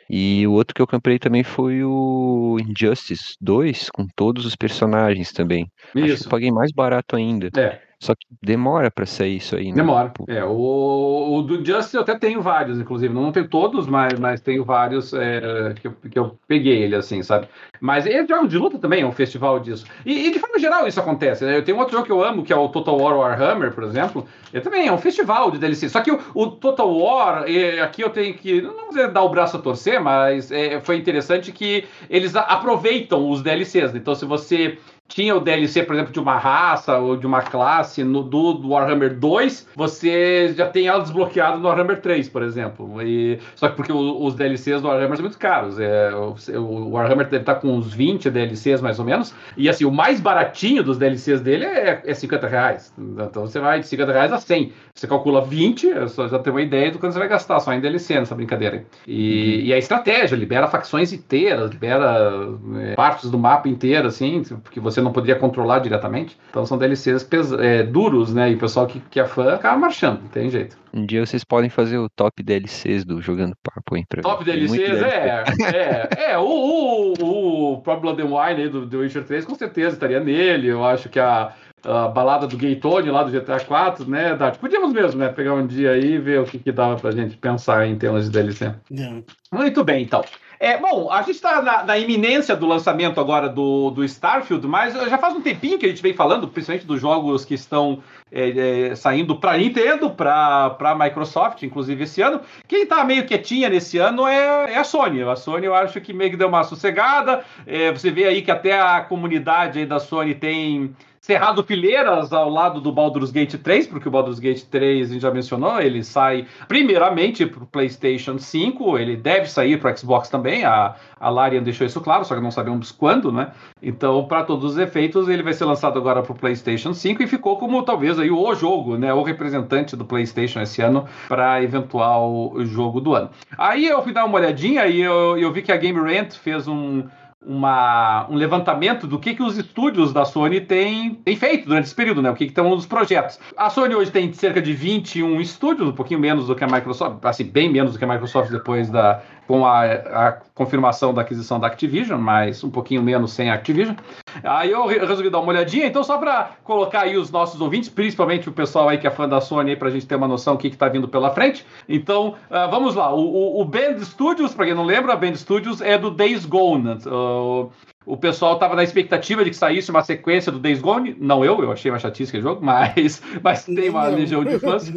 E o outro que eu comprei também foi o Injustice 2, com todos os personagens também. Isso. Acho que eu paguei mais barato ainda. É. Só que demora para sair isso aí, né? Demora. É, o, o do Justice eu até tenho vários, inclusive. Não tenho todos, mas, mas tenho vários é, que, eu, que eu peguei ele, assim, sabe? Mas ele é jogo de luta também, é um festival disso. E, e, de forma geral isso acontece, né? Eu tenho outro jogo que eu amo, que é o Total War Warhammer, por exemplo. Ele também é um festival de DLC. Só que o, o Total War, é, aqui eu tenho que, não vou dizer dar o braço a torcer, mas é, foi interessante que eles aproveitam os DLCs. Então se você tinha o DLC, por exemplo, de uma raça ou de uma classe no do, do Warhammer 2, você já tem ela desbloqueada no Warhammer 3, por exemplo. E, só que porque o, os DLCs do Warhammer são muito caros. É, o, o, Warhammer deve estar com uns 20 DLCs mais ou menos. E assim, o mais baratinho dos DLCs dele é, é 50 reais. Então você vai de 50 reais a 100. Você calcula 20, eu só já tenho uma ideia do quanto você vai gastar só em DLC nessa brincadeira. E, uhum. e a estratégia libera facções inteiras, libera é, partes do mapa inteiro, assim, porque você não poderia controlar diretamente. Então são DLCs é, duros, né? E o pessoal que, que é fã acaba marchando, não tem jeito. Um dia vocês podem fazer o top DLCs do Jogando Papo, hein? top DLCs, é, é, é. O, o, o próprio Blood and Wine do The Witcher 3 com certeza estaria nele. Eu acho que a, a balada do Gay Tony lá do GTA 4, né, Dart? Podíamos mesmo, né, pegar um dia aí e ver o que, que dava pra gente pensar em termos de DLC. Yeah. Muito bem, então. É, bom, a gente está na, na, iminência do lançamento agora do, do Starfield, mas já faz um tempinho que a gente vem falando, principalmente dos jogos que estão é, é, saindo para Nintendo, para Microsoft, inclusive esse ano. Quem está meio quietinha nesse ano é, é, a Sony. A Sony eu acho que meio que deu uma sossegada. É, você vê aí que até a comunidade da Sony tem cerrado fileiras ao lado do Baldur's Gate 3, porque o Baldur's Gate 3, a gente já mencionou, ele sai primeiramente para o PlayStation 5, ele deve sair para Xbox também, a, a Larian deixou isso claro, só que não sabemos quando, né? Então, para todos os efeitos, ele vai ser lançado agora para o PlayStation 5 e ficou como talvez aí o jogo, né? O representante do PlayStation esse ano para eventual jogo do ano. Aí eu fui dar uma olhadinha e eu, eu vi que a Game Rant fez um uma, um levantamento do que, que os estúdios da Sony têm, têm feito durante esse período, né? O que, que estão os projetos. A Sony hoje tem cerca de 21 estúdios, um pouquinho menos do que a Microsoft, assim, bem menos do que a Microsoft depois da, com a, a, confirmação da aquisição da Activision, mas um pouquinho menos sem a Activision. Aí eu resolvi dar uma olhadinha, então só para colocar aí os nossos ouvintes, principalmente o pessoal aí que é fã da Sony, para a gente ter uma noção do que está vindo pela frente. Então, uh, vamos lá. O, o, o Band Studios, para quem não lembra, Band Studios é do Days Gone. Uh, o pessoal estava na expectativa de que saísse uma sequência do Days Gone. Não eu, eu achei uma chatice aquele jogo, mas, mas tem uma não. legião de fãs.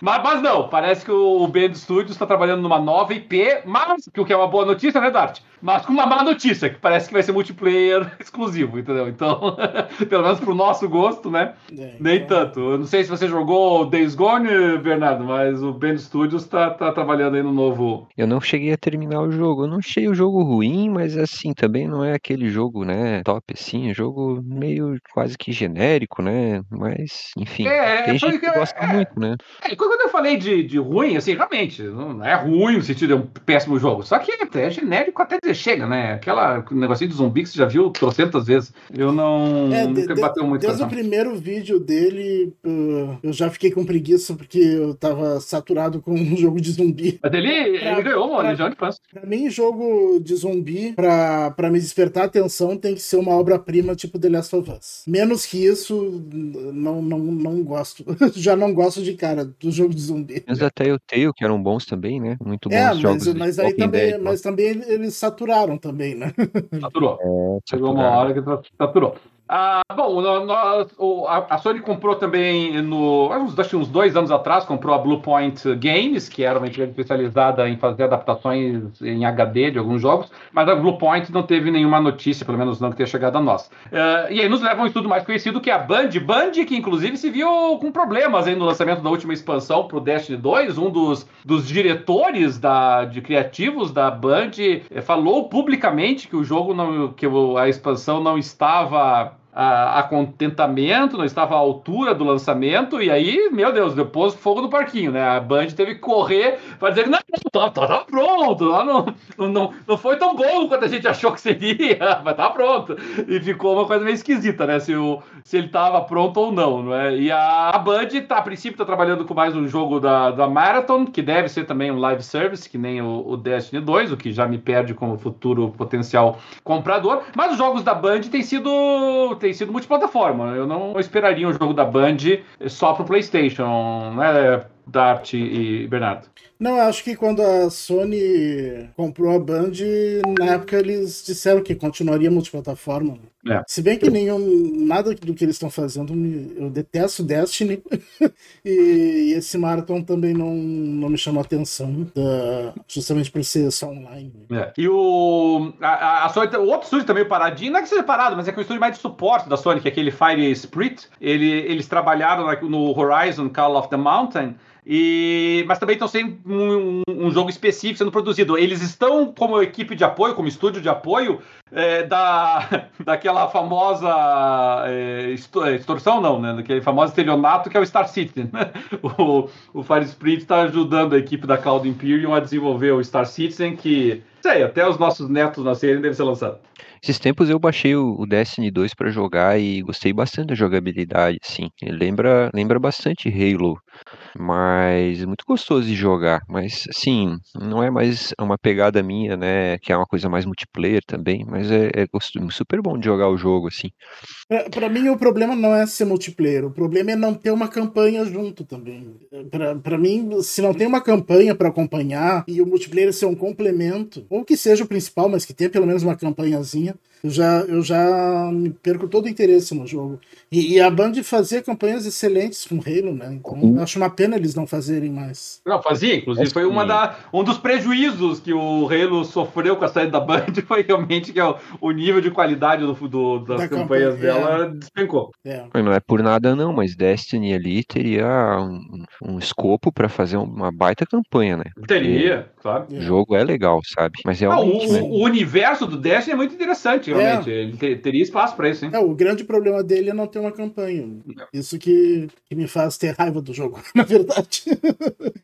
mas, mas não, parece que o Band Studios está trabalhando numa nova IP, mas, que o que é uma boa notícia, né, Dart? Mas com uma má notícia, que parece que vai ser multiplayer exclusivo, entendeu? Então, pelo menos pro nosso gosto, né? É, Nem então... tanto. Eu não sei se você jogou Days Gone, Bernardo, mas o Band Studios está tá trabalhando aí no novo. Eu não cheguei a terminar o jogo. Eu não achei o jogo ruim, mas assim, também não é aquele aquele jogo, né, top assim, jogo meio quase que genérico, né? Mas, enfim, é, tem gente que, que gosta é, muito, né? É, quando eu falei de, de ruim, assim, realmente, não é ruim no sentido de um péssimo jogo, só que é genérico até dizer chega, né? Aquela negocinho de zumbi que você já viu trocentas vezes. Eu não é, nunca de, bateu muito Desde o primeiro vídeo dele, eu já fiquei com preguiça porque eu tava saturado com um jogo de zumbi. Mas ele, pra, ele ganhou uma legião de fãs. Pra mim, jogo de zumbi, pra, pra me despertar atenção tem que ser uma obra-prima tipo The Last of Us. Menos que isso, não, não, não gosto. Já não gosto de cara do jogo de zumbi. Mas até o Tale, que eram bons também, né? Muito é, bons é, jogos. Mas, mas aí também, Dead, mas também eles saturaram também, né? Saturou. É, Chegou uma hora que saturou. Ah, bom, nós, a Sony comprou também no acho que uns dois anos atrás comprou a Bluepoint Games, que era uma empresa especializada em fazer adaptações em HD de alguns jogos, mas a Bluepoint não teve nenhuma notícia, pelo menos não que tenha chegado a nós. Uh, e aí nos leva a um estudo mais conhecido que é a Band, Band que inclusive se viu com problemas aí no lançamento da última expansão para o Destiny 2, um dos, dos diretores da, de criativos da Band eh, falou publicamente que o jogo não, que a expansão não estava a, contentamento, não estava à altura do lançamento, e aí, meu Deus, depois fogo no parquinho, né? A Band teve que correr para dizer que não, tá, tá, tá pronto, não, não, não, não foi tão bom quanto a gente achou que seria, mas tá pronto. E ficou uma coisa meio esquisita, né? Se, o, se ele estava pronto ou não, não é? E a, a Band, tá, a princípio, está trabalhando com mais um jogo da, da Marathon, que deve ser também um live service, que nem o, o Destiny 2, o que já me perde como futuro potencial comprador. Mas os jogos da Band têm sido tem sido multiplataforma. Eu não esperaria um jogo da Band só pro PlayStation, né? Dart e Bernardo? Não, acho que quando a Sony comprou a Band, na época eles disseram que continuaria multiplataforma. Né? É. Se bem que nenhum, nada do que eles estão fazendo, eu detesto Destiny e, esse Marathon também não, não me chamou atenção, da, justamente por ser só online. É. E o, a, a Sony, o outro estúdio também paradinho, não é que seja parado, mas é que o estúdio mais de suporte da Sony, que é aquele Fire Spirit, ele, eles trabalharam no Horizon Call of the Mountain, e, mas também estão sem um, um, jogo específico sendo produzido. Eles estão como equipe de apoio, como estúdio de apoio é, da, daquela famosa é, extorsão, não, né? Daquele famoso estelionato que é o Star Citizen. Né? O, o Fire Sprint está ajudando a equipe da Cloud Imperium a desenvolver o Star Citizen, que, sei, até os nossos netos nascerem deve ser lançado. Esses tempos eu baixei o, Destiny 2 para jogar e gostei bastante da jogabilidade, assim. lembra, lembra bastante Halo, mas é muito gostoso de jogar. Mas, assim, não é mais uma pegada minha, né? Que é uma coisa mais multiplayer também, mas é, é super bom de jogar o jogo, assim. Para mim, o problema não é ser multiplayer, o problema é não ter uma campanha junto também. Para mim, se não tem uma campanha para acompanhar e o multiplayer ser um complemento, ou que seja o principal, mas que tenha pelo menos uma campanhazinha, eu já, eu já perco todo o interesse no jogo. E, e, a Band fazia campanhas excelentes com Halo, né? Então uhum. acho uma pena eles não fazerem mais. Não, fazia, inclusive foi uma da, um dos prejuízos que o Halo sofreu com a saída da Band foi realmente que é o, o nível de qualidade do, do das da campanhas campanha, dela é. despencou. É. Não é por nada não, mas Destiny ali teria um, um escopo para fazer uma baita campanha, né? Porque teria, claro. O jogo é legal, sabe? Mas ah, o, né? o universo do Destiny é muito interessante, realmente. É. Ele ter, teria espaço para isso, hein? É, o grande problema dele é não ter uma campanha. Isso que, que me faz ter raiva do jogo, na verdade.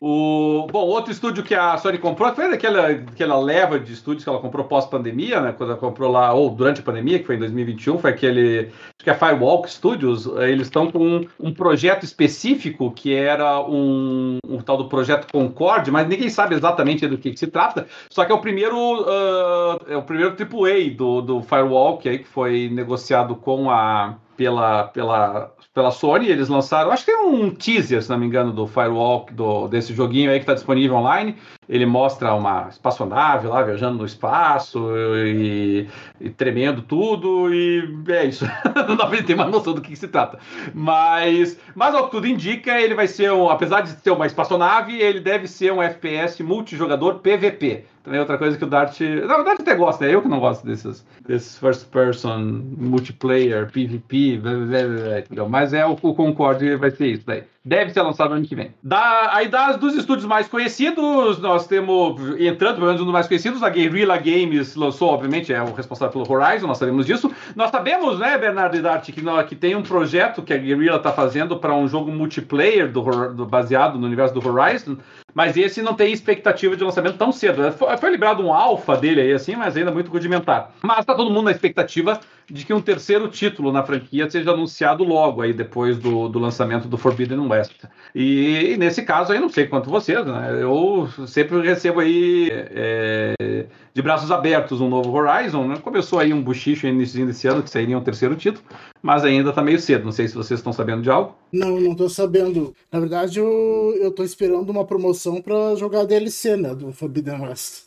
o, bom, outro estúdio que a Sony comprou foi daquela aquela leva de estúdios que ela comprou pós-pandemia, né? Quando ela comprou lá, ou durante a pandemia, que foi em 2021, foi aquele. Acho que é Firewalk Studios. Eles estão com um, um, projeto específico que era um, um, tal do projeto Concorde, mas ninguém sabe exatamente do que, que se trata. Só que é o primeiro. Uh, é o primeiro AAA do, do Firewalk aí, que foi negociado com a pela, pela, pela Sony, eles lançaram, acho que tem um teaser, se não me engano, do Firewalk, do, desse joguinho aí que está disponível online. Ele mostra uma espaçonave lá viajando no espaço e, e tremendo tudo, e é isso. não dá pra ter uma noção do que, que, se trata. Mas, mas ao que tudo indica, ele vai ser, um, apesar de ser uma espaçonave, ele deve ser um FPS multijogador PVP. Também outra coisa que o Dart. O Dart até gosta, é eu que não gosto desses, desses first person, multiplayer, PvP, blá, blá, blá, mas é o, o Concorde vai ser isso daí. Deve ser lançado no ano que vem. Da, aí das, dos estúdios mais conhecidos, nós temos, entrando pelo menos um dos mais conhecidos, a Guerrilla Games lançou, obviamente, é o responsável pelo Horizon, nós sabemos disso. Nós sabemos, né, Bernardo e Dart, que, que tem um projeto que a Guerrilla está fazendo para um jogo multiplayer do, do, baseado no universo do Horizon, mas esse não tem expectativa de lançamento tão cedo. Foi, foi liberado um alfa dele aí, assim, mas ainda muito rudimentar. Mas está todo mundo na expectativa de que um terceiro título na franquia seja anunciado logo aí depois do, do lançamento do Forbidden West. E, e, nesse caso aí, não sei quanto vocês, né? Eu sempre recebo aí é, de braços abertos um novo Horizon, né? Começou aí um buchicho no início desse ano que sairia um terceiro título, mas ainda está meio cedo. Não sei se vocês estão sabendo de algo. Não, não estou sabendo. Na verdade, eu, eu tô esperando uma promoção para jogar a DLC, né? Do Forbidden West.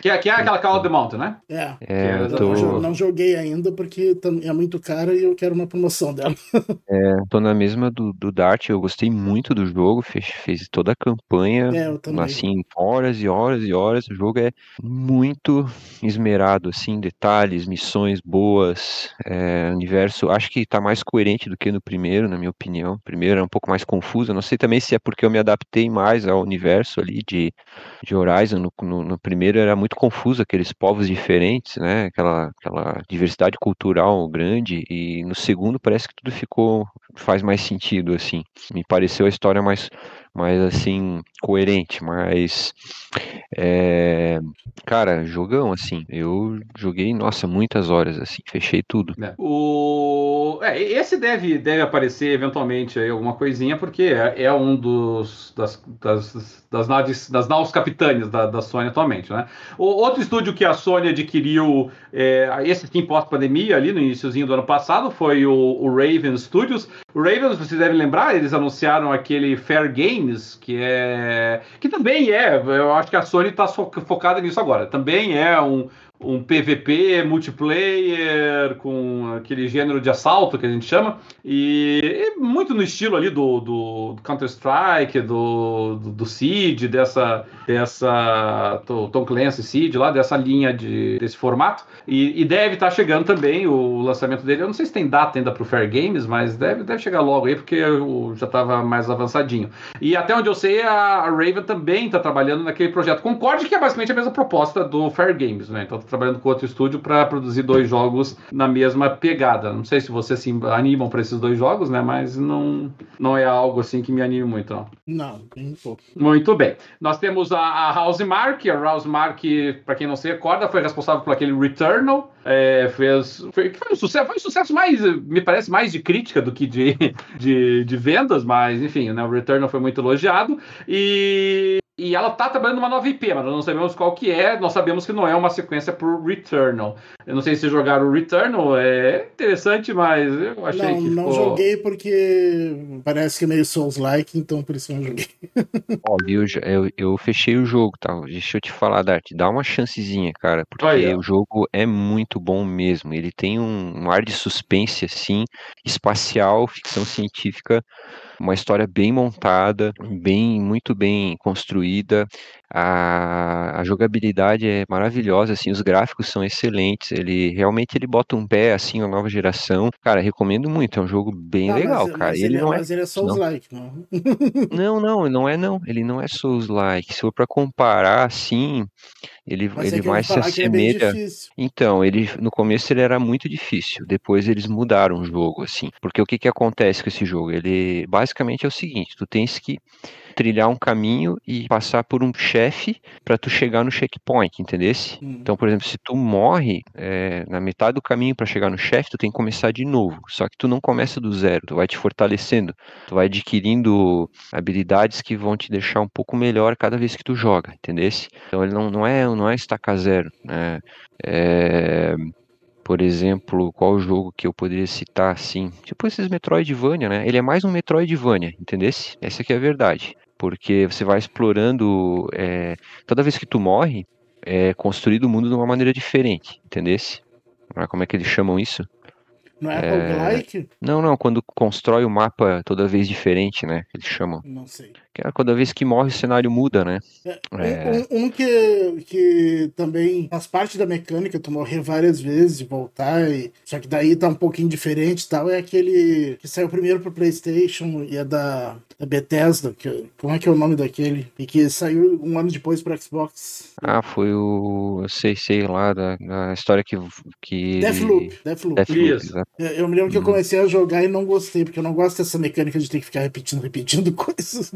que, é, que é aquela Call of the Mountain, né? É. é tô... não, não joguei ainda porque é muito cara e eu quero uma promoção dela. é, tô na mesma do, do Dart, eu gostei muito do jogo, fez, fez toda a campanha, é, assim, horas e horas e horas, o jogo é muito esmerado, assim, detalhes, missões boas, é, universo, acho que tá mais coerente do que no primeiro, na minha opinião, o primeiro era um pouco mais confuso, não sei também se é porque eu me adaptei mais ao universo ali de, de Horizon, no, no, no primeiro era muito confuso, aqueles povos diferentes, né, aquela, aquela diversidade cultural grande e no segundo parece que tudo ficou faz mais sentido assim. Me pareceu a história mais mais assim, coerente, mas é, cara, jogão, assim, eu joguei, nossa, muitas horas, assim, fechei tudo. É. O... É, esse deve, deve aparecer eventualmente aí alguma coisinha, porque é, é um dos das, das, das, naves, das naus capitâneas da, da Sony atualmente, né? O outro estúdio que a Sony adquiriu, é, esse sim pós-pandemia, ali no iníciozinho do ano passado, foi o, o Raven Studios. O Raven, vocês devem lembrar, eles anunciaram aquele Fair Game, Games, que é. que também é, eu acho que a Sony está focada nisso agora. Também é um, um PVP multiplayer com aquele gênero de assalto que a gente chama e, e muito no estilo ali do, do, Counter Strike, do, do, do Siege, dessa dessa Tom Clancy Siege lá dessa linha de desse formato e, e deve estar tá chegando também o lançamento dele. Eu não sei se tem data ainda para o Fair Games, mas deve, deve chegar logo aí porque eu já estava mais avançadinho. E até onde eu sei a, a Raven também está trabalhando naquele projeto Concorde que é basicamente a mesma proposta do Fair Games, né? Então trabalhando com outro estúdio para produzir dois jogos na mesma pegada. Não sei se vocês se animam para esses dois jogos, né? Mas não, não é algo assim que me anime muito. Não, não pouco. Muito bem. Nós temos a, a House Mark. A House Mark, para quem não se recorda, foi responsável por aquele Returnal. É, fez, foi, foi, um sucesso, foi um sucesso mais, me parece, mais de crítica do que de, de, de vendas, mas enfim, né, o Returnal foi muito elogiado. E e ela tá trabalhando numa nova IP, mas nós não sabemos qual que é. Nós sabemos que não é uma sequência pro Returnal. Eu não sei se jogaram o Returnal, é interessante, mas eu achei não, que. Não ficou... joguei porque parece que é meio Souls-like, então por isso eu não joguei. Ó, viu? Eu, eu fechei o jogo, tá? Deixa eu te falar, Dart, dá uma chancezinha, cara, porque o jogo é muito bom mesmo. Ele tem um, um ar de suspense, assim, espacial, ficção científica uma história bem montada, bem muito bem construída. A, a, jogabilidade é maravilhosa, assim, os gráficos são excelentes. Ele realmente ele bota um pé assim, a nova geração. Cara, recomendo muito. É um jogo bem ah, legal, mas, cara. Mas ele, ele, não é, mas ele é Souls-like, não. não, não, não é não. Ele não é Souls-like. Se for para comparar, assim, ele, ele é mais se é assemelha. É então, ele no começo ele era muito difícil. Depois eles mudaram o jogo, assim. Porque o que que acontece com esse jogo? Ele basicamente é o seguinte: tu tens que trilhar um caminho e passar por um chefe para tu chegar no checkpoint, entendesse? Hum. Então, por exemplo, se tu morre é, na metade do caminho para chegar no chefe, tu tem que começar de novo. Só que tu não começa do zero, tu vai te fortalecendo, tu vai adquirindo habilidades que vão te deixar um pouco melhor cada vez que tu joga, entendesse? Então ele não, não é não é estacar zero, né? É, por exemplo, qual jogo que eu poderia citar assim? Tipo esses Metroidvania, né? Ele é mais um Metroidvania, entendesse? Essa aqui é a verdade. Porque você vai explorando. É, toda vez que tu morre, é construído o mundo de uma maneira diferente, entendesse? Como é que eles chamam isso? Não é, é roguelike? Não, não, quando constrói o mapa toda vez diferente, né? Eles chamam. Não sei. É cada vez que morre o cenário muda, né? É, é... Um, um, que, que também faz parte da mecânica, tu morrer várias vezes e voltar, e... só que daí tá um pouquinho diferente e tal, é aquele que saiu primeiro pro Playstation e é da, da Bethesda, que, como é que é o nome daquele? E que saiu um ano depois pro Xbox. Ah, foi o. Eu sei, sei lá, da, da história que. que... Deathloop. Deathloop. Deathloop eu, eu me lembro que eu uhum. comecei a jogar e não gostei, porque eu não gosto dessa mecânica de ter que ficar repetindo, repetindo coisas.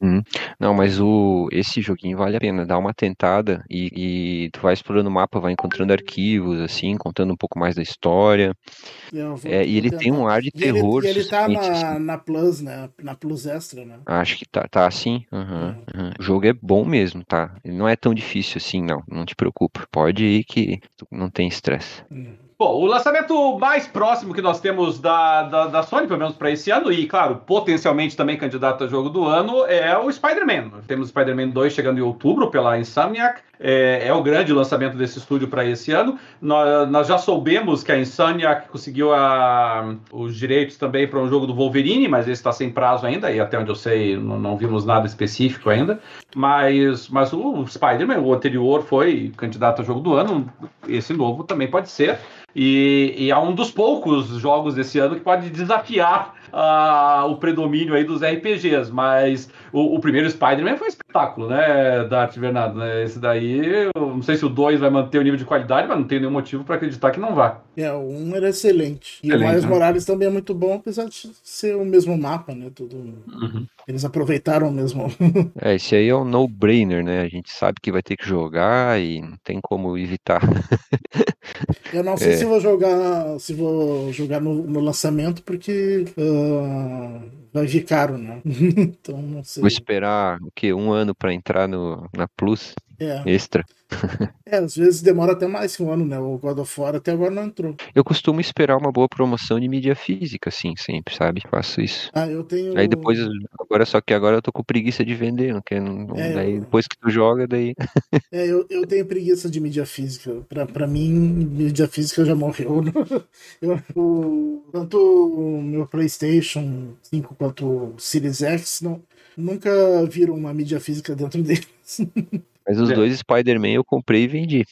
Hum. Não, mas o, esse joguinho vale a pena, dá uma tentada e, e, tu vai explorando o mapa, vai encontrando arquivos, assim, contando um pouco mais da história. É, e ele tentar. tem um ar de terror. E ele, e ele tá na, assim. na Plus, né? Na Plus Extra, né? Acho que tá, tá assim. Uhum, uhum. O jogo é bom mesmo, tá? Ele não é tão difícil assim, não. Não te preocupa. Pode ir que não tem estresse. Uhum. Bom, o lançamento mais próximo que nós temos da, da, da Sony, pelo menos para esse ano, e claro, potencialmente também candidato a jogo do ano, é o Spider-Man. Temos Spider-Man 2 chegando em outubro pela Insomniac. É, é o grande lançamento desse estúdio para esse ano. Nós, nós, já soubemos que a Insomniac conseguiu a, os direitos também para um jogo do Wolverine, mas esse está sem prazo ainda, e até onde eu sei não, não vimos nada específico ainda. Mas, mas o Spider-Man, o anterior, foi candidato a jogo do ano, esse novo também pode ser. E, e, é um dos poucos jogos desse ano que pode desafiar uh, o predomínio aí dos RPGs. Mas o, o primeiro Spider-Man foi um espetáculo, né, Dart Bernardo? Né? Esse daí, eu não sei se o 2 vai manter o nível de qualidade, mas não tem nenhum motivo para acreditar que não vá. É, o 1 um era excelente. E excelente, o Miles né? Morales também é muito bom, apesar de ser o mesmo mapa, né? Tudo. Uhum. Eles aproveitaram mesmo. é, esse aí é um no-brainer, né? A gente sabe que vai ter que jogar e não tem como evitar. eu não sei é. se vou jogar, se vou jogar no, no lançamento, porque uh, vai vir caro, né? então não sei. Vou esperar o quê? Um ano para entrar no, na Plus é. extra. É, às vezes demora até mais que um ano, né? O God of War até agora não entrou. Eu costumo esperar uma boa promoção de mídia física, assim, sempre, sabe? Faço isso. Ah, eu tenho. Aí depois, agora só que agora eu tô com preguiça de vender, não quero. Não, É, daí eu- depois que tu joga, daí. É, eu, eu tenho preguiça de mídia física. Pra, pra mim, mídia física já morreu. Eu, o- tanto o meu PlayStation 5 quanto o Series X não, nunca viram uma mídia física dentro deles. Mas os É. dois Spider-Man eu comprei e vendi.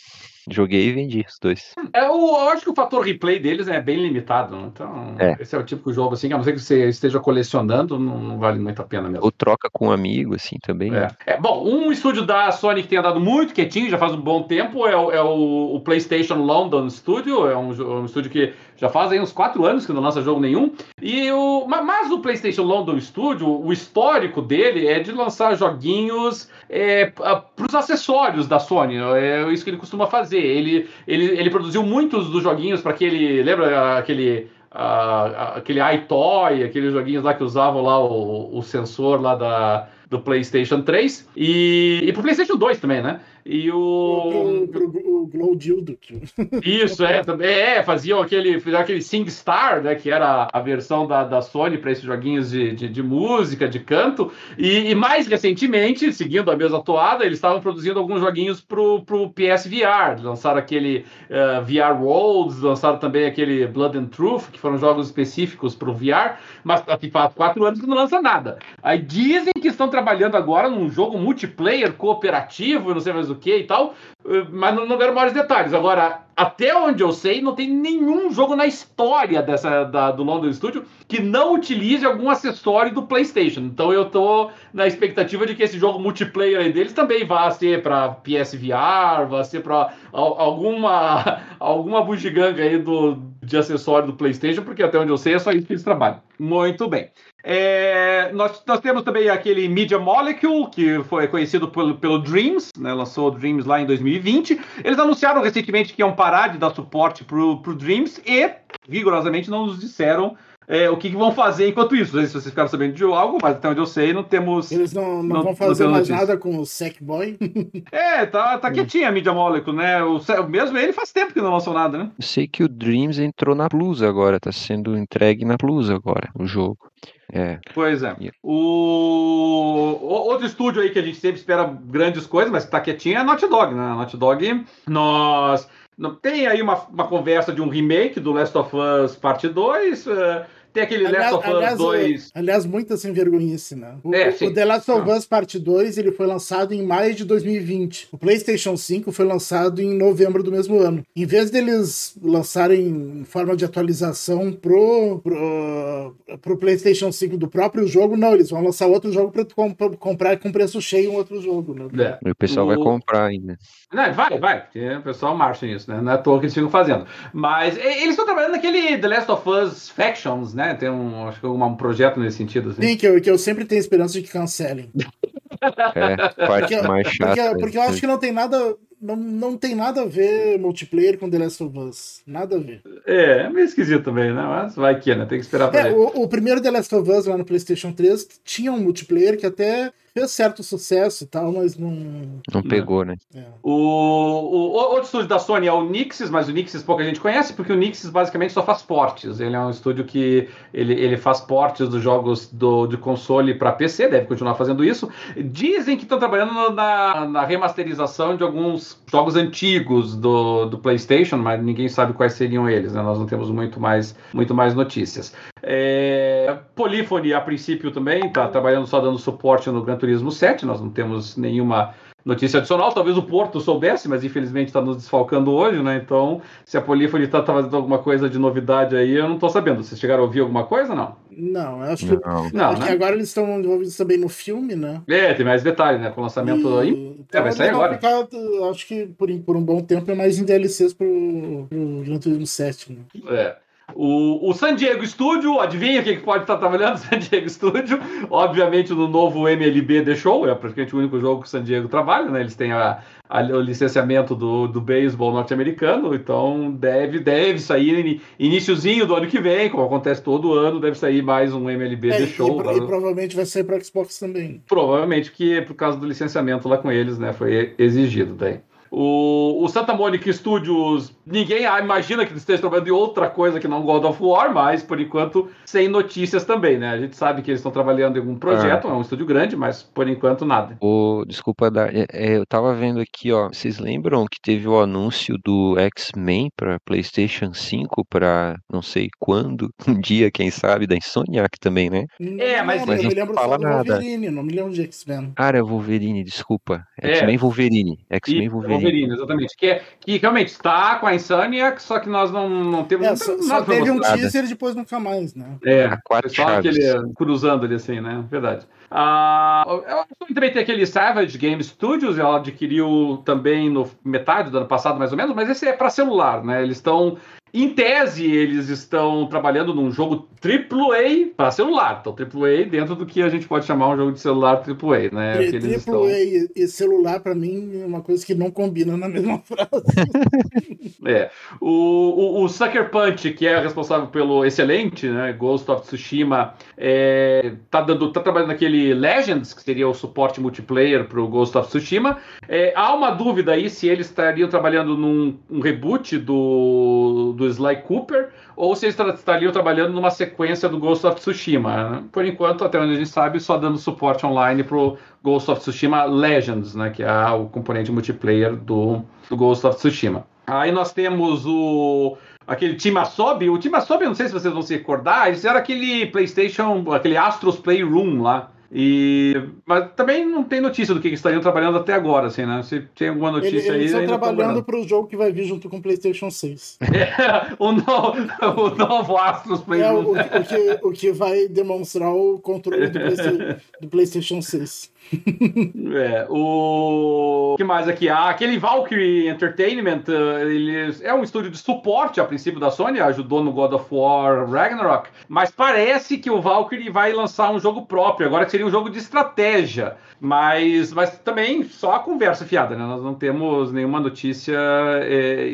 Joguei e vendi os dois. É, o, eu acho que o fator replay deles é bem limitado. né? Então, É. esse é o típico jogo assim, que a não ser que você esteja colecionando, não, não vale muito a pena mesmo. Ou troca com um amigo, assim, também. É. É, bom, um estúdio da Sony que tem andado muito quietinho, já faz um bom tempo, é o, é o- o PlayStation London Studio. É um, um estúdio que já faz aí uns quatro anos que não lança jogo nenhum. E o, ma- mas o PlayStation London Studio, o histórico dele é de lançar joguinhos é, para os acessórios da Sony. É isso que ele costuma fazer. Ele, ele, ele produziu muitos dos joguinhos para aquele. Lembra aquele. ah, aquele iToy, aqueles joguinhos lá que usavam lá o, o sensor lá da, do PlayStation 3 e, e pro PlayStation 2 também, né? E o. Pro, pro, o Glow Dildo. Isso, é, também é, faziam aquele, fizeram aquele SingStar, né, que era a versão da, da Sony para esses joguinhos de, de, de música, de canto, e, e mais recentemente, seguindo a mesma toada, eles estavam produzindo alguns joguinhos pro, pro PSVR, lançaram aquele eh, VR Worlds, lançaram também aquele Blood and Truth, que foram jogos específicos pro VR, mas assim, faz quatro anos que não lança nada. Aí dizem que estão trabalhando agora num jogo multiplayer cooperativo, não sei mais o que e tal, eh, mas não, não deram maiores detalhes. Agora, até onde eu sei, não tem nenhum jogo na história dessa da- do London Studio que não utilize algum acessório do PlayStation. Então eu tô na expectativa de que esse jogo multiplayer deles também vá ser para PSVR, vá ser para alguma alguma bugiganga aí do de acessório do PlayStation, porque até onde eu sei é só isso que eles trabalham. Muito bem. É, nós, nós temos também aquele Media Molecule, que foi conhecido pelo, pelo Dreams, né, lançou o Dreams lá em 2020. Eles anunciaram recentemente que iam parar de dar suporte pro, pro Dreams e rigorosamente não nos disseram é, o que, que vão fazer enquanto isso. Não sei se vocês ficaram sabendo de algo, mas até onde eu sei, não temos. Eles não, não, Não- vão não fazer tem mais notícia. nada com o Sackboy. É, tá, tá quietinha a Media Molecule, né? O, mesmo ele faz tempo que não lançou nada, né? Eu sei que o Dreams entrou na Plus agora, tá sendo entregue na Plus agora, o jogo. É. Pois é. Yeah. O... o- outro estúdio aí que a gente sempre espera grandes coisas, mas que tá quietinho é a Naughty Dog, né? A Naughty Dog, nós. Não- Tem aí uma, uma conversa de um remake do Last of Us Parte 2. eh, tem aquele Aliás, Last of Us aliás, 2. aliás, muita sem vergonhice, né? O, É, o- The Last of Ah. Us Parte 2 ele foi lançado em maio de 2020. O PlayStation 5 foi lançado em novembro do mesmo ano. Em vez deles lançarem em forma de atualização pro, pro, pro PlayStation 5 do próprio jogo, não, eles vão lançar outro jogo para tu comp- comprar com preço cheio um outro jogo, né? É. E o pessoal vai O- comprar ainda. Não, vai, vai, porque o pessoal marcha nisso, né? Não é à toa que eles ficam fazendo. Mas eles estão trabalhando naquele The Last of Us Factions, né? Tem um, acho que um projeto nesse sentido. Assim. Sim, que eu, que eu sempre tenho esperança de que cancelem. É, parte Porque, mais chata. porque, porque eu acho que não tem nada. Não, não tem nada a ver multiplayer com The Last of Us. Nada a ver. É, é meio esquisito também, né? Mas vai que, né? Tem que esperar pra É, ver. o, o primeiro The Last of Us lá no PlayStation 3 tinha um multiplayer que até fez certo sucesso e tal, mas não. Não pegou, né? é. O, o- o outro estúdio da Sony é o Nixis, mas o Nixis pouca gente conhece, porque o Nixis basicamente só faz portes. Ele é um estúdio que ele, ele faz portes dos jogos do, de console para PC, deve continuar fazendo isso. Dizem que estão trabalhando na, na remasterização de alguns jogos antigos do, do PlayStation, mas ninguém sabe quais seriam eles, né? Nós não temos muito mais, muito mais notícias. É, Polyphony, a princípio, também está trabalhando só dando suporte no Gran Turismo 7, nós não temos nenhuma notícia adicional. Talvez o Porto soubesse, mas infelizmente está nos desfalcando hoje, né? Então, se a Polyphony está fazendo alguma coisa de novidade aí, eu não estou sabendo. Vocês chegaram a ouvir alguma coisa não? Não, eu acho que. Não. Não, acho que né? agora eles estão envolvidos também no filme, né? É, tem mais detalhes, né? Com o lançamento aí. E- É, vai sair agora. ficar, acho que por, por um bom tempo é mais em DLCs pro, pro Gran Turismo 7. Né? É. O, o San Diego Studio, adivinha quem que pode estar trabalhando no San Diego Studio? Obviamente no novo MLB The Show, é praticamente o único jogo que o San Diego trabalha, né? Eles têm a, a- o licenciamento do, do beisebol norte-americano, então deve, deve sair in- iniciozinho do ano que vem, como acontece todo ano, deve sair mais um MLB É, The e, Show. pro- e provavelmente vai sair para Xbox também. Provavelmente que é por causa do licenciamento lá com eles, né? Foi exigido daí. O, o Santa Monica Studios, ninguém imagina que eles estejam trabalhando em outra coisa que não God of War, mas por enquanto sem notícias também, né? A gente sabe que eles estão trabalhando em algum projeto, ah. é um estúdio grande, mas por enquanto nada. O, desculpa, é, é, eu tava vendo aqui, ó, vocês lembram que teve o anúncio do X-Men para PlayStation 5 para não sei quando, um dia, quem sabe, da Insomniac também, né? É, mas, mas a gente não fala nada. Wolverine, não me lembro de X-Men. Ah, é Wolverine, desculpa. X-Men é. Wolverine. X-Men Wolverine. Wolverine, exatamente. Que, é, que realmente está com a Insomniac, só que nós não, não temos é, só, só teve um teaser e depois nunca mais, né? É, só aquele cruzando ali assim, né? Verdade. Uh, também tem aquele Savage Game Studios, ela adquiriu também no metade do ano passado, mais ou menos, mas esse é para celular, né? Eles estão em tese, eles estão trabalhando num jogo AAA para celular. Então, AAA dentro do que a gente pode chamar um jogo de celular AAA, né? Tri AAA estão... e celular, para mim, é uma coisa que não combina na mesma frase. é. O, o, o, Sucker Punch, que é responsável pelo excelente, né? Ghost of Tsushima, é, tá, dando, tá trabalhando naquele Legends, que seria o suporte multiplayer para o Ghost of Tsushima. É, há uma dúvida aí se eles estariam trabalhando num um reboot do, do Sly Cooper, ou se eles estariam trabalhando numa sequência do Ghost of Tsushima. Por enquanto, até onde a gente sabe, só dando suporte online pro Ghost of Tsushima Legends, né? que é o componente multiplayer do, do Ghost of Tsushima. Aí nós temos o aquele Team Asobi. O Team Asobi, não sei se vocês vão se recordar, eles eram aquele PlayStation, aquele Astros Playroom lá. E, mas também não tem notícia do que, eles estariam trabalhando até agora, assim, né? Se tem alguma notícia Ele, aí. Eles estão trabalhando para o jogo que vai vir junto com o PlayStation 6. É, o, no, o novo Astros Playroom. É, o, o, que, o que vai demonstrar o controle do, PlayStation, do PlayStation 6 é, o que mais aqui? Ah, aquele Valkyrie Entertainment, eh, ele é um estúdio de suporte a princípio da Sony, ajudou no God of War Ragnarok, mas parece que o Valkyrie vai lançar um jogo próprio, agora que seria um jogo de estratégia. Mas, mas também só a conversa fiada, né? Nós não temos nenhuma notícia é,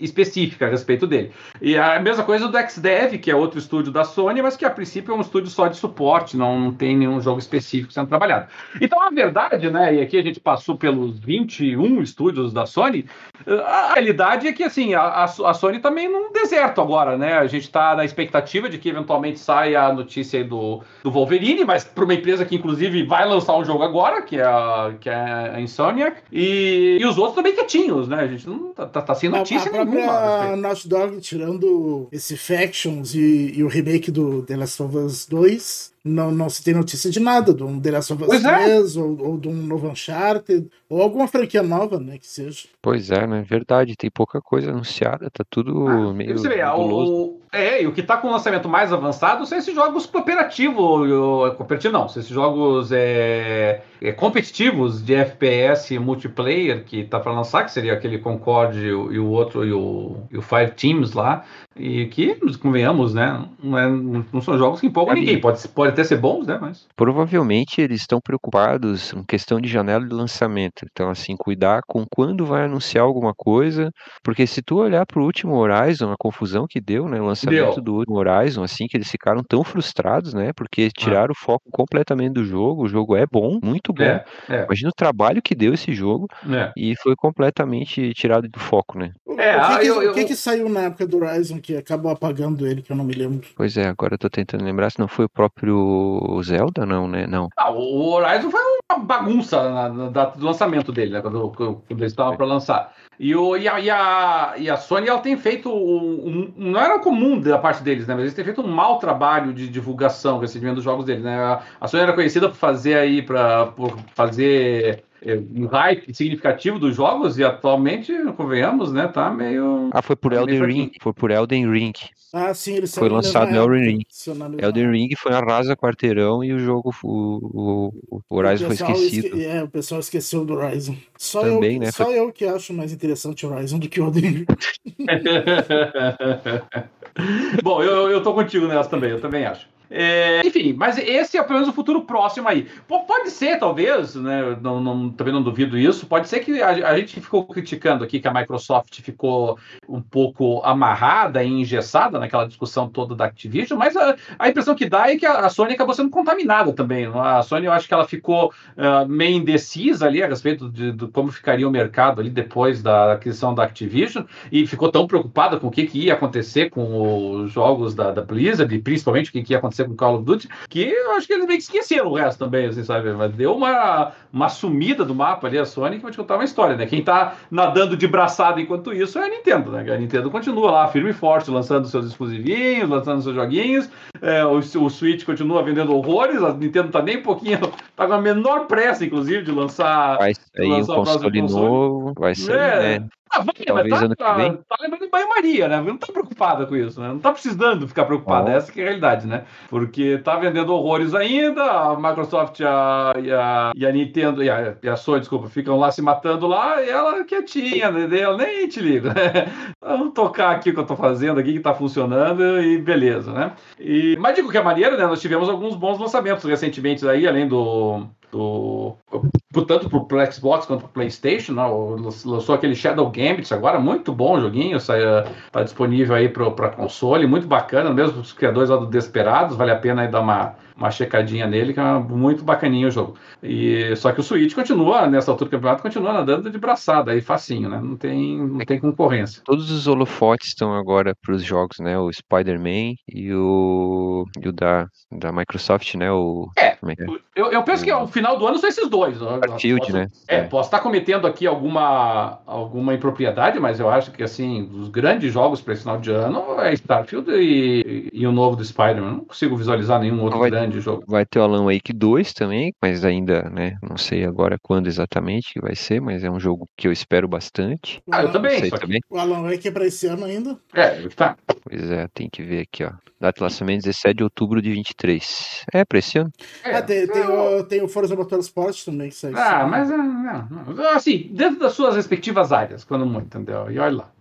específica a respeito dele. E a mesma coisa do XDev, que é outro estúdio da Sony, mas que a princípio é um estúdio só de suporte, não, não tem nenhum jogo específico sendo trabalhado. Então a verdade, né? E aqui a gente passou pelos 21 estúdios da Sony, a realidade é que assim, a, a Sony também tá num deserto agora, né? A gente está na expectativa de que eventualmente saia a notícia do, do Wolverine, mas para uma empresa que inclusive vai lançar um jogo agora agora, que é a, que é a Insomniac, e, e os outros também quietinhos, né? A gente não tá, tá, tá sem notícia a, a nenhuma. A Naughty Dog, tirando esse Factions e, e o remake do The Last of Us 2, não, não se tem notícia de nada, de um The Last of Us 3, é. ou, ou, de um novo Uncharted, ou alguma franquia nova, né, que seja. Pois é, né, verdade, tem pouca coisa anunciada, tá tudo ah, meio você vê, o, É, e o que tá com o lançamento mais avançado são esses jogos cooperativos, cooperativo não, são esses jogos é, é, competitivos de FPS multiplayer que tá para lançar, que seria aquele Concorde e o, e o outro, e o, e o Fire Teams lá, e que, convenhamos, né, não, é, não são jogos que empolgam ninguém, pode, pode até ser bons, né? Mas... Provavelmente eles estão preocupados em questão de janela de lançamento. Então, assim, cuidar com quando vai anunciar alguma coisa, porque se tu olhar para o último Horizon, a confusão que deu, né? O lançamento deu. do último Horizon, assim, que eles ficaram tão frustrados, né? Porque ah. tiraram ah. o foco completamente do jogo. O jogo é bom, muito bom. É, é. Imagina o trabalho que deu esse jogo é. e foi completamente tirado do foco, né? É, o que, ah, que, eu, eu... que, que saiu na época do Horizon que acabou apagando ele, que eu não me lembro? Pois é, agora eu tô tentando lembrar se não foi o próprio Zelda, não, né? Não. Ah, o Horizon foi uma bagunça na, na data do lançamento dele, né? Quando, quando eles estavam para lançar. E, o, e, a, e, a, e a Sony ela tem feito. Um, um, não era comum da parte deles, né? Mas eles têm feito um mau trabalho de divulgação, recebimento dos jogos deles, né? A Sony era conhecida por fazer aí, para por fazer é, um hype significativo dos jogos e atualmente, convenhamos, né, tá meio. Ah, foi por tá Elden Ring. Foi por Elden Ring. Ah, sim, ele Foi lançado no Elden Ring. Elden Ring foi arrasa quarteirão e o jogo, o, o, o Horizon o foi esquecido. Esque... É, o pessoal esqueceu do Horizon. Só, Também, eu, né, só foi... eu que acho mais interessante o Horizon do que o Elden Ring. Bom, eu, eu tô contigo nessa também, eu também acho. É, enfim, mas esse é pelo menos o futuro próximo aí. P pode ser, talvez, né? Não, não, também não duvido isso. Pode ser que a, a, gente ficou criticando aqui que a Microsoft ficou um pouco amarrada e engessada naquela discussão toda da Activision, mas a, a impressão que dá é que a, a, Sony acabou sendo contaminada também. A Sony, eu acho que ela ficou uh, meio indecisa ali a respeito de, de, como ficaria o mercado ali depois da aquisição da Activision e ficou tão preocupada com o que, que ia acontecer com os jogos da, da Blizzard e principalmente o que, que ia acontecer acontecer com Call of Duty, que eu acho que eles meio que esqueceram o resto também, assim, sabe? Mas deu uma, uma sumida do mapa ali, a Sony, que vou te contar uma história, né? Quem tá nadando de braçada enquanto isso é a Nintendo, né? A Nintendo continua lá, firme e forte, lançando seus exclusivinhos, lançando seus joguinhos, é, o, o Switch continua vendendo horrores, a Nintendo tá nem um pouquinho, tá com a menor pressa, inclusive, de lançar, vai sair lançar um console, console novo, vai sair, é. né? Ah, vai, Talvez tá, ano que vem. Tá, tá lembrando de banho-maria, né? Não tá preocupada com isso, né? Não tá precisando ficar preocupada, oh. essa que é a realidade, né? Porque tá vendendo horrores ainda, a Microsoft a, e, a, e a Nintendo e a, e a Sony, desculpa, ficam lá se matando lá e ela quietinha, né? Ela nem te liga, né? Vamos tocar aqui o que eu tô fazendo aqui, que tá funcionando e beleza, né? E, mas de qualquer maneira, né? Nós tivemos alguns bons lançamentos recentemente aí, além do do tanto para o Xbox quanto para o PlayStation, né? lançou aquele Shadow Gambit agora, muito bom joguinho, está disponível aí para console, muito bacana, mesmo os criadores lá do Desperados, vale a pena aí dar uma uma checadinha nele, que é muito bacaninho o jogo. E, só que o Switch continua, nessa altura do campeonato, continua nadando de braçada aí, facinho, né? Não tem, não tem concorrência. Todos os holofotes estão agora para os jogos, né? O Spider-Man e o, e o da, da Microsoft, né? O, é, é, é? Eu, eu penso o... que ao final do ano são esses dois. Starfield, posso, né? É, é, posso estar cometendo aqui alguma, alguma impropriedade, mas eu acho que, assim, os grandes jogos para esse final de ano é Starfield e, e, e o novo do Spider-Man. Não consigo visualizar nenhum outro grande grande jogo. Vai ter o Alan Wake 2 também, mas ainda, né, não sei agora quando exatamente que vai ser, mas é um jogo que eu espero bastante. Ah, eu também. também. O Alan Wake é pra esse ano ainda? É, tá. Pois é, tem que ver aqui, ó. Data de lançamento 17 de outubro de 23. É, pra esse ano. É, ah, tem, tem, o, tem o Forza Motorsport também, que Ah, mas, não, não. assim, dentro das suas respectivas áreas, quando muito, entendeu? E olha lá.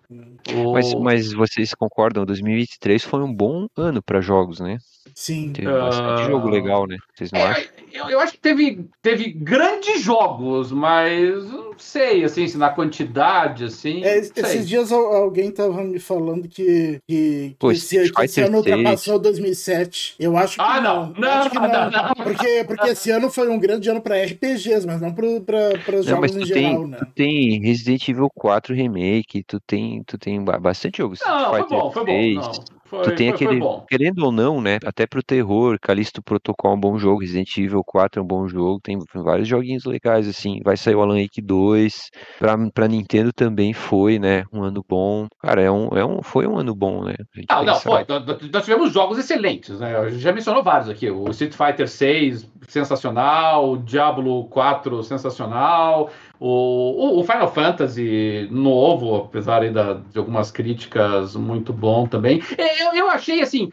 Mas, mas vocês concordam, 2023 foi um bom ano para jogos, né? Sim. Teve bastante uh... jogo legal, né? Vocês não é, acham? Eu, eu, acho que teve, teve grandes jogos, mas não sei, assim, se na quantidade, assim. É, esses dias alguém tava me falando que, que, Pô, esse, que esse ano ultrapassou 2007. Eu acho que ah, não. Não, não, não, não, não, Porque, porque esse ano foi um grande ano para RPGs, mas não para os jogos em geral, tem, né? Tu tem Resident Evil 4 Remake, tu tem, tu tem bastante jogos. Não, foi bom, foi bom. Não. Foi, tu tem foi, aquele, foi querendo ou não, né? Até pro terror, Callisto Protocol é um bom jogo, Resident Evil 4 é um bom jogo, tem vários joguinhos legais, assim. Vai sair o Alan Wake 2, pra, pra Nintendo também foi, né? Um ano bom. Cara, é um, é um, foi um ano bom, né? Ah, não, foi. Nós tivemos jogos excelentes, né? A gente já mencionou vários aqui. O Street Fighter 6, sensacional. O Diablo 4, sensacional. O, o, Final Fantasy novo, apesar de algumas críticas, muito bom também. Eu, eu achei assim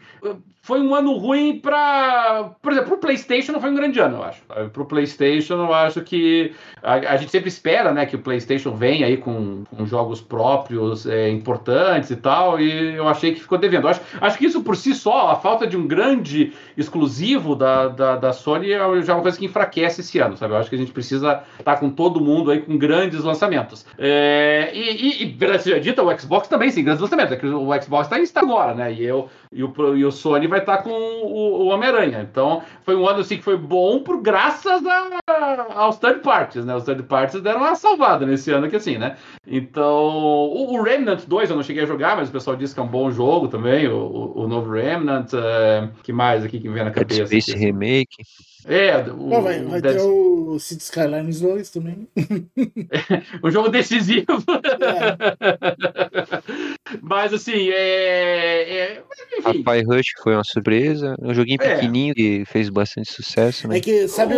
foi um ano ruim para. Por exemplo, para o PlayStation não foi um grande ano, eu acho. Para o PlayStation, eu acho que. A, a, gente sempre espera né, que o PlayStation venha aí com, com jogos próprios é, importantes e tal, e eu achei que ficou devendo. Acho, acho que isso por si só, a falta de um grande exclusivo da, da, da Sony, é já uma coisa que enfraquece esse ano, sabe? Eu acho que a gente precisa estar tá com todo mundo aí com grandes lançamentos. É, e, e, e, verdade seja dita, o Xbox também, sim, grandes lançamentos. É o Xbox está está agora, né? E, eu, e, o, e o Sony vai vai estar com o, o Homem-Aranha. Então, foi um ano assim que foi bom por graças a, aos third parties, né? Os third parties deram uma salvada nesse ano aqui, assim, né? Então, o, o, Remnant 2 eu não cheguei a jogar, mas o pessoal disse que é um bom jogo também, o, o, novo Remnant. É, que mais aqui que vem na cabeça? Dead Space aqui, Remake. É, o, Bom, vai, vai ter o City Skylines 2 também. o jogo decisivo. É. Mas assim, é. é enfim. Rapaz Rush foi uma surpresa. Um joguinho é. pequenininho que fez bastante sucesso, né? É que, sabe,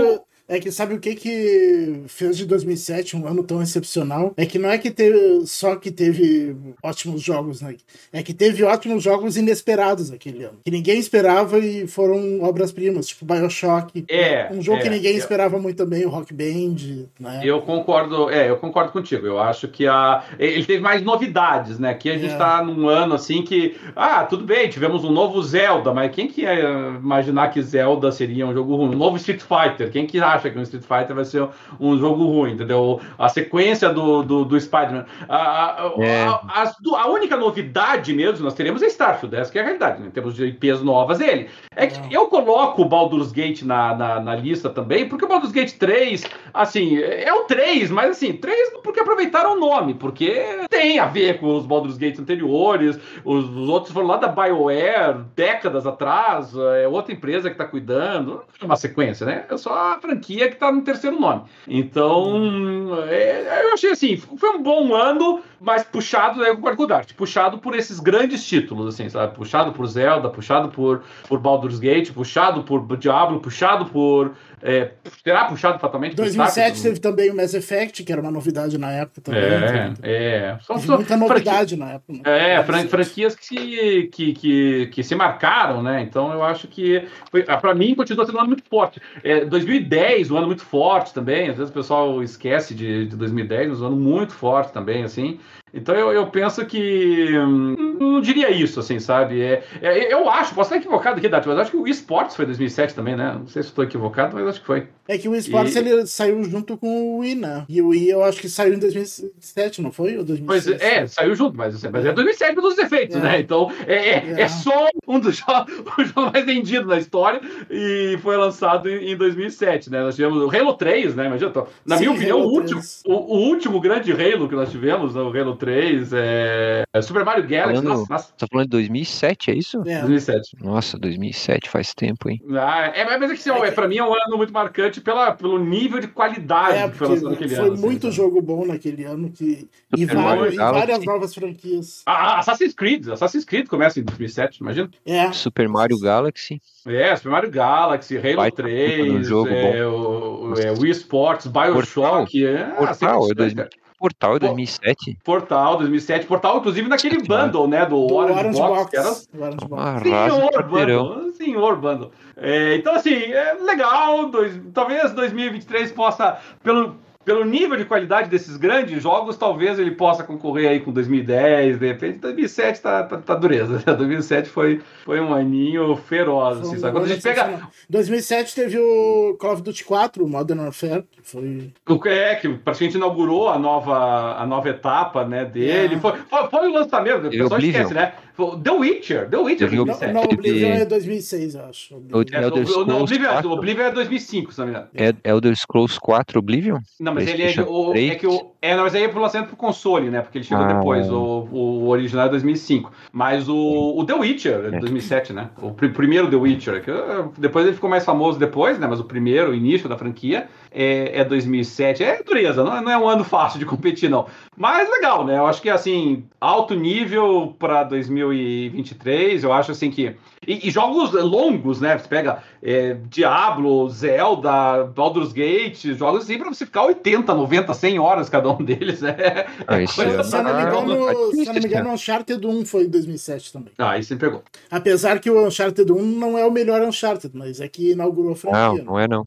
É que sabe o que que fez de 2007 um ano tão excepcional? É que não é que teve só que teve ótimos jogos, né? É que teve ótimos jogos inesperados aquele ano. Que ninguém esperava e foram obras-primas, tipo BioShock. É. Um jogo é, que ninguém esperava muito também, o Rock Band, né? Eu concordo, é, eu concordo contigo. Eu acho que a, ele teve mais novidades, né? Aqui a gente É. tá num ano assim que, ah, tudo bem, tivemos um novo Zelda, mas quem que ia imaginar que Zelda seria um jogo ruim? Um novo Street Fighter, quem que acha que um Street Fighter vai ser um jogo ruim, entendeu? A sequência do, do, do Spider-Man. A, a, É. a, a única novidade mesmo que nós teremos é Starfield, essa que é a realidade, né? Temos de IPs novas dele. É que eu coloco o Baldur's Gate na, na, na lista também, porque o Baldur's Gate 3, assim, é o 3, mas assim, 3 porque aproveitaram o nome, porque tem a ver com os Baldur's Gate anteriores, os, os outros foram lá da BioWare, décadas atrás, é outra empresa que tá cuidando, não é uma sequência, né? É só a franquia que tá no terceiro nome. Então, é, eu achei assim, foi um bom ano, mas puxado, né, com o Dart, puxado por esses grandes títulos, assim, sabe? Puxado por Zelda, puxado por, por Baldur's Gate, puxado por Diablo, puxado por. É, será puxado fatalmente por 2007 Starfield? teve também o Mass Effect, que era uma novidade na época também. É, Teve- é. Teve são muita novidade na época. né? é, fran- franquias que se, que, que, que se marcaram, né? Então eu acho que, ah, pra mim, continua sendo um ano muito forte. É, 2010, um ano muito forte também. Às vezes o pessoal esquece de, de 2010, mas um ano muito forte também, assim. Então eu, eu penso que. hum, Não diria isso, assim, sabe? É, é, eu acho, posso estar equivocado aqui, Dati, mas acho que o eSports foi 2007 também, né? Não sei se estou equivocado, mas acho que foi. É que o esportes E- ele saiu junto com o Wii, né? E o Wii eu acho que saiu em 2007, não foi? Ou Pois 2006? é, saiu junto, mas, mas é 2007 dos efeitos, É. né? Então é, é, É. é só um dos jogos, jogo mais vendido na história e foi lançado em, em 2007, né? Nós tivemos o Halo 3, né? Imagina, então, na Sim, minha opinião, Halo o último, 3. o, o último grande Halo que nós tivemos, né, o Halo 3, é, é Super Mario Galaxy, Falando- nossa, nossa, Tá falando de 2007, é isso? É. 2007. Nossa, 2007 faz tempo, hein? Ah, é, mas é que, assim, É é, que- pra mim é um ano muito marcante pela, pelo nível de qualidade É, que foi lançado naquele foi ano. assim, muito sabe? jogo bom naquele ano que... e, Super vários- Mario e várias Galaxy. novas franquias. Ah, Assassin's Creed, Assassin's Creed começa em 2007, imagina. É, Super Mario Galaxy. É, Super Mario Galaxy, Halo puta 3, no jogo é, o, o- é, Wii Sports, Bioshock, é, Portal, é isso, 2000. Portal é Pô. 2007. Portal 2007, Portal inclusive naquele bundle, né, do, do Orange, Orange Box, Box. que era Orange Box. Senhor bundle, senhor bundle. É, então assim, é legal, dois, talvez 2023 possa, pelo, pelo nível de qualidade desses grandes jogos, talvez ele possa concorrer aí com 2010, de repente 2007 tá, tá, tá dureza, 2007 foi, foi um aninho feroz, assim, sabe? Quando a gente pega, sensacional. 2007 teve o Call of Duty 4, o Modern Warfare, que foi... O- É, que praticamente inaugurou a nova, a nova etapa, né, dele. É. Foi, foi, foi o lançamento, o Teve pessoal esquece, né? The Witcher, The Witcher Não, 2007. não, Oblivion é 2006, eu acho. O- Oblivion. É, Elder o, Scrolls não, Oblivion, 4. o Oblivion é 2005, se não me engano. É Elder Scrolls 4 Oblivion? Não, mas ele é, o, é 3. que o. É, mas aí é pro lançamento pro console, né? Porque ele chegou Ah. depois. O, o original é 2005. Mas o, o The Witcher é É. 2007, né? O pr- primeiro The Witcher. Que, uh, depois ele ficou mais famoso depois, né? Mas o primeiro, o início da franquia, é, é 2007. É dureza, não é, não é um ano fácil de competir, não. Mas legal, né? Eu acho que, assim, alto nível para 2023. Eu acho, assim, que. E, e jogos longos, né? Você pega é, Diablo, Zelda, Baldur's Gate, jogos assim pra você ficar 80, 90, 100 horas cada um deles. É, Ah, esse coisa ano Se eu não me engano, se não me engano, ano. Uncharted 1 foi em 2007 também. Ah, aí você me pegou. Apesar que o Uncharted 1 não é o melhor Uncharted, mas é que inaugurou a Não, franquia. não é não.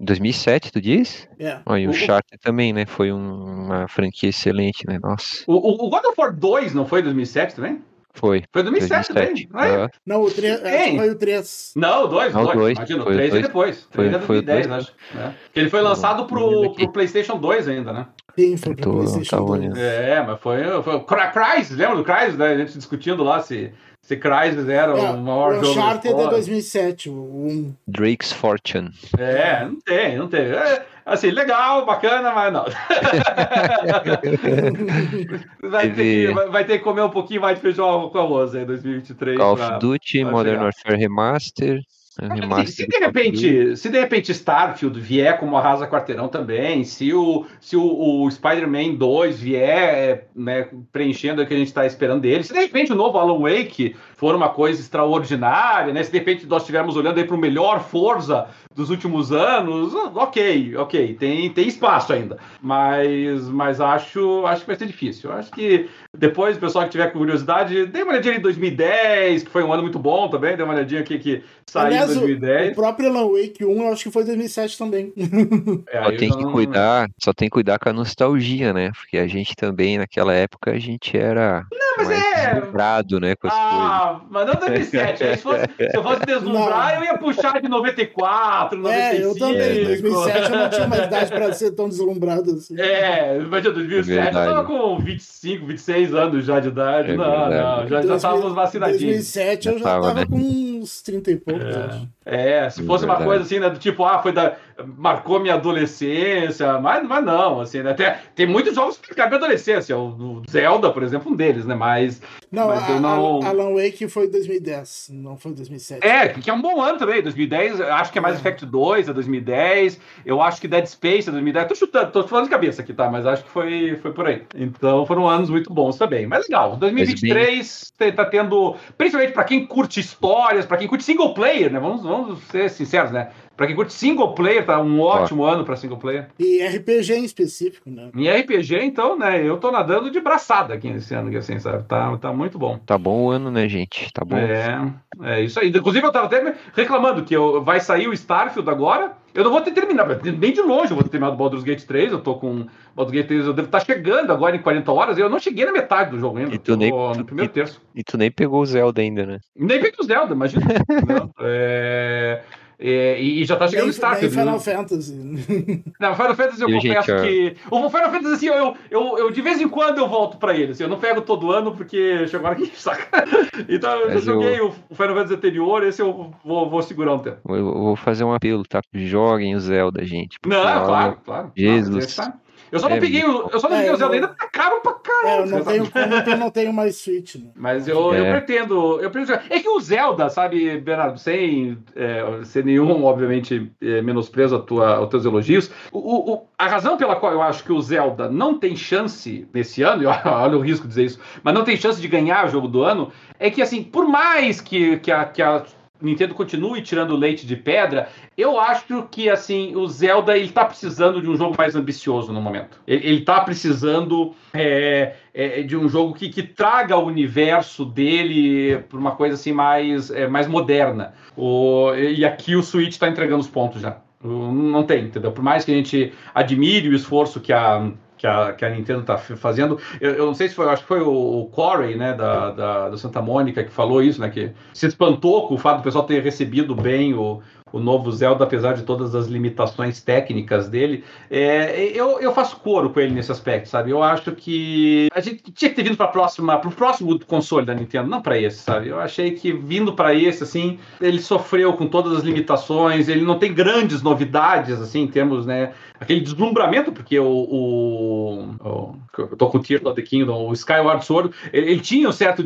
2007, tu diz? É. Ó, e o O- Uncharted também, né? Foi um- uma franquia excelente, né? Nossa, O, o- o God of War 2 não foi 2007 também? Foi. Foi 2007, 2007. também. não é? Não, o 3, Quem? foi o 3. Não, o 2, Não, o 2. dois. Imagina, o Foi o 3 é dois. depois. O 3 é Foi- foi o 2010, dois. acho. né? Que ele foi lançado pro, pro PlayStation 2 ainda, né? Sim, foi pro PlayStation tava 2. olhando. É, mas foi, foi o Cry- Crysis, lembra do Crysis, né? A gente discutindo lá se, se Crysis era É, o maior o jogo Uncharted é história. 2007, o 1. Drake's Fortune. É, não tem, não tem. É, assim, legal, bacana, mas não. vai, ter que, vai, vai ter que comer um pouquinho mais de feijão com arroz aí, 2023. Call pra- of Duty, vai Modern. Warfare Remaster. Se, se de repente, se de repente Starfield vier como arrasa quarteirão também, se o, se o, o Spider-Man 2 vier né, preenchendo o que a gente está esperando dele, se de repente o novo Alan Wake for uma coisa extraordinária, né? Se de repente nós estivermos olhando aí para o melhor Forza dos últimos anos, ok, ok, tem, tem espaço ainda. Mas, mas acho, acho que vai ser difícil. Acho que depois, o pessoal que tiver curiosidade, dê uma olhadinha em 2010, que foi um ano muito bom também, dê uma olhadinha aqui que saiu Aliás, em 2010. O próprio Alan Wake 1, eu acho que foi 2007 também. É, só tem que não... cuidar, só tem que cuidar com a nostalgia, né? Porque a gente também, naquela época, a gente era não, mas é. Deslumbrado, né? Com as ah, coisas. Mas não 2007. se, fosse, se eu fosse deslumbrar, não. eu ia puxar de 94, 95. É, eu também. Em 2007 eu não tinha mais idade pra ser tão deslumbrado assim. É, mas em 2007 é eu tava com 25, 26 anos já de idade. É não, não, já, já estávamos vacinadinhos. Em 2007 eu já tava, tava né? com uns 30 e poucos, é. acho. É, se fosse uma coisa assim, né, do tipo, ah, foi da. marcou minha adolescência, mas, mas não, assim, né? Tem, tem muitos jogos que marcaram minha adolescência. O, Zelda, por exemplo, um deles, né? Mas. Não, mas a, não... Alan Wake foi 2010, não foi 2007. É, que é um bom ano também. 2010, acho que é mais é. Effect 2, é 2010. Eu acho que Dead Space é 2010. Tô chutando, tô falando de cabeça aqui, tá? Mas acho que foi, foi por aí. Então foram anos muito bons também. Mas legal, 2023 tá tendo. Principalmente pra quem curte histórias, pra quem curte single player, né? Vamos, vamos ser sinceros, né? Pra quem curte single player, tá um ótimo ano pra single player. E RPG em específico, né? Em RPG, então, né? Eu tô nadando de braçada aqui nesse ano, assim, sabe? Tá, tá muito bom. Tá bom o ano, né, gente? Tá bom. É, é isso aí. Inclusive, eu tava até reclamando que eu, vai sair o Starfield agora. Eu não vou ter terminado, nem de longe eu vou ter terminado o Baldur's Gate 3. Eu tô com. Baldur's Gate 3, eu devo estar tá chegando agora em 40 horas. Eu não cheguei na metade do jogo ainda. E tu nem, no primeiro e, terço. E tu nem pegou o Zelda ainda, né? Nem peguei o Zelda, imagina. é. É, e, já tá chegando o Starfield. Final né? Fantasy. Não, Final Fantasy eu e confesso gente, que. O Final Fantasy, assim, eu, eu, eu, de vez em quando eu volto pra ele. Assim, eu não pego todo ano porque chegou aqui, saca? Então eu joguei eu... o Final Fantasy anterior, esse eu vou, vou segurar um tempo. Eu vou fazer um apelo, tá? Joguem o Zelda, gente. Não, claro, claro. Jesus. Não, eu só não é, peguei, o, eu só não é, peguei o Zelda ainda, tá caro pra caralho. É, eu não tenho, eu não tenho mais Switch, né? Mas eu, é. eu pretendo, eu pretendo. É que o Zelda, sabe, Bernardo, sem é, ser nenhum, obviamente, é, menosprezo a tua, aos teus elogios, o, o, a razão pela qual eu acho que o Zelda não tem chance nesse ano, e olha o risco de dizer isso, mas não tem chance de ganhar o jogo do ano, é que, assim, por mais que, que a, que a Nintendo continue tirando leite de pedra, eu acho que assim o Zelda ele tá precisando de um jogo mais ambicioso no momento. Ele, ele tá precisando é, é, de um jogo que, que traga o universo dele para uma coisa assim mais, é, mais moderna. O, e aqui o Switch está entregando os pontos já. Não tem, entendeu? Por mais que a gente admire o esforço que a que a, que a Nintendo está fazendo. Eu, eu, não sei se foi, acho que foi o, Corey, né, da, da, da, Santa Mônica, que falou isso, né, que se espantou com o fato do pessoal ter recebido bem o, o novo Zelda, apesar de todas as limitações técnicas dele. É, eu, eu faço coro com ele nesse aspecto, sabe? Eu acho que a gente tinha que ter vindo para próxima, para o próximo console da Nintendo, não para esse, sabe? Eu achei que vindo para esse, assim, ele sofreu com todas as limitações, ele não tem grandes novidades, assim, em termos, né? Aquele deslumbramento, porque o. o, o eu tô com o Tears of the Kingdom, o Skyward Sword, ele, ele tinha um certo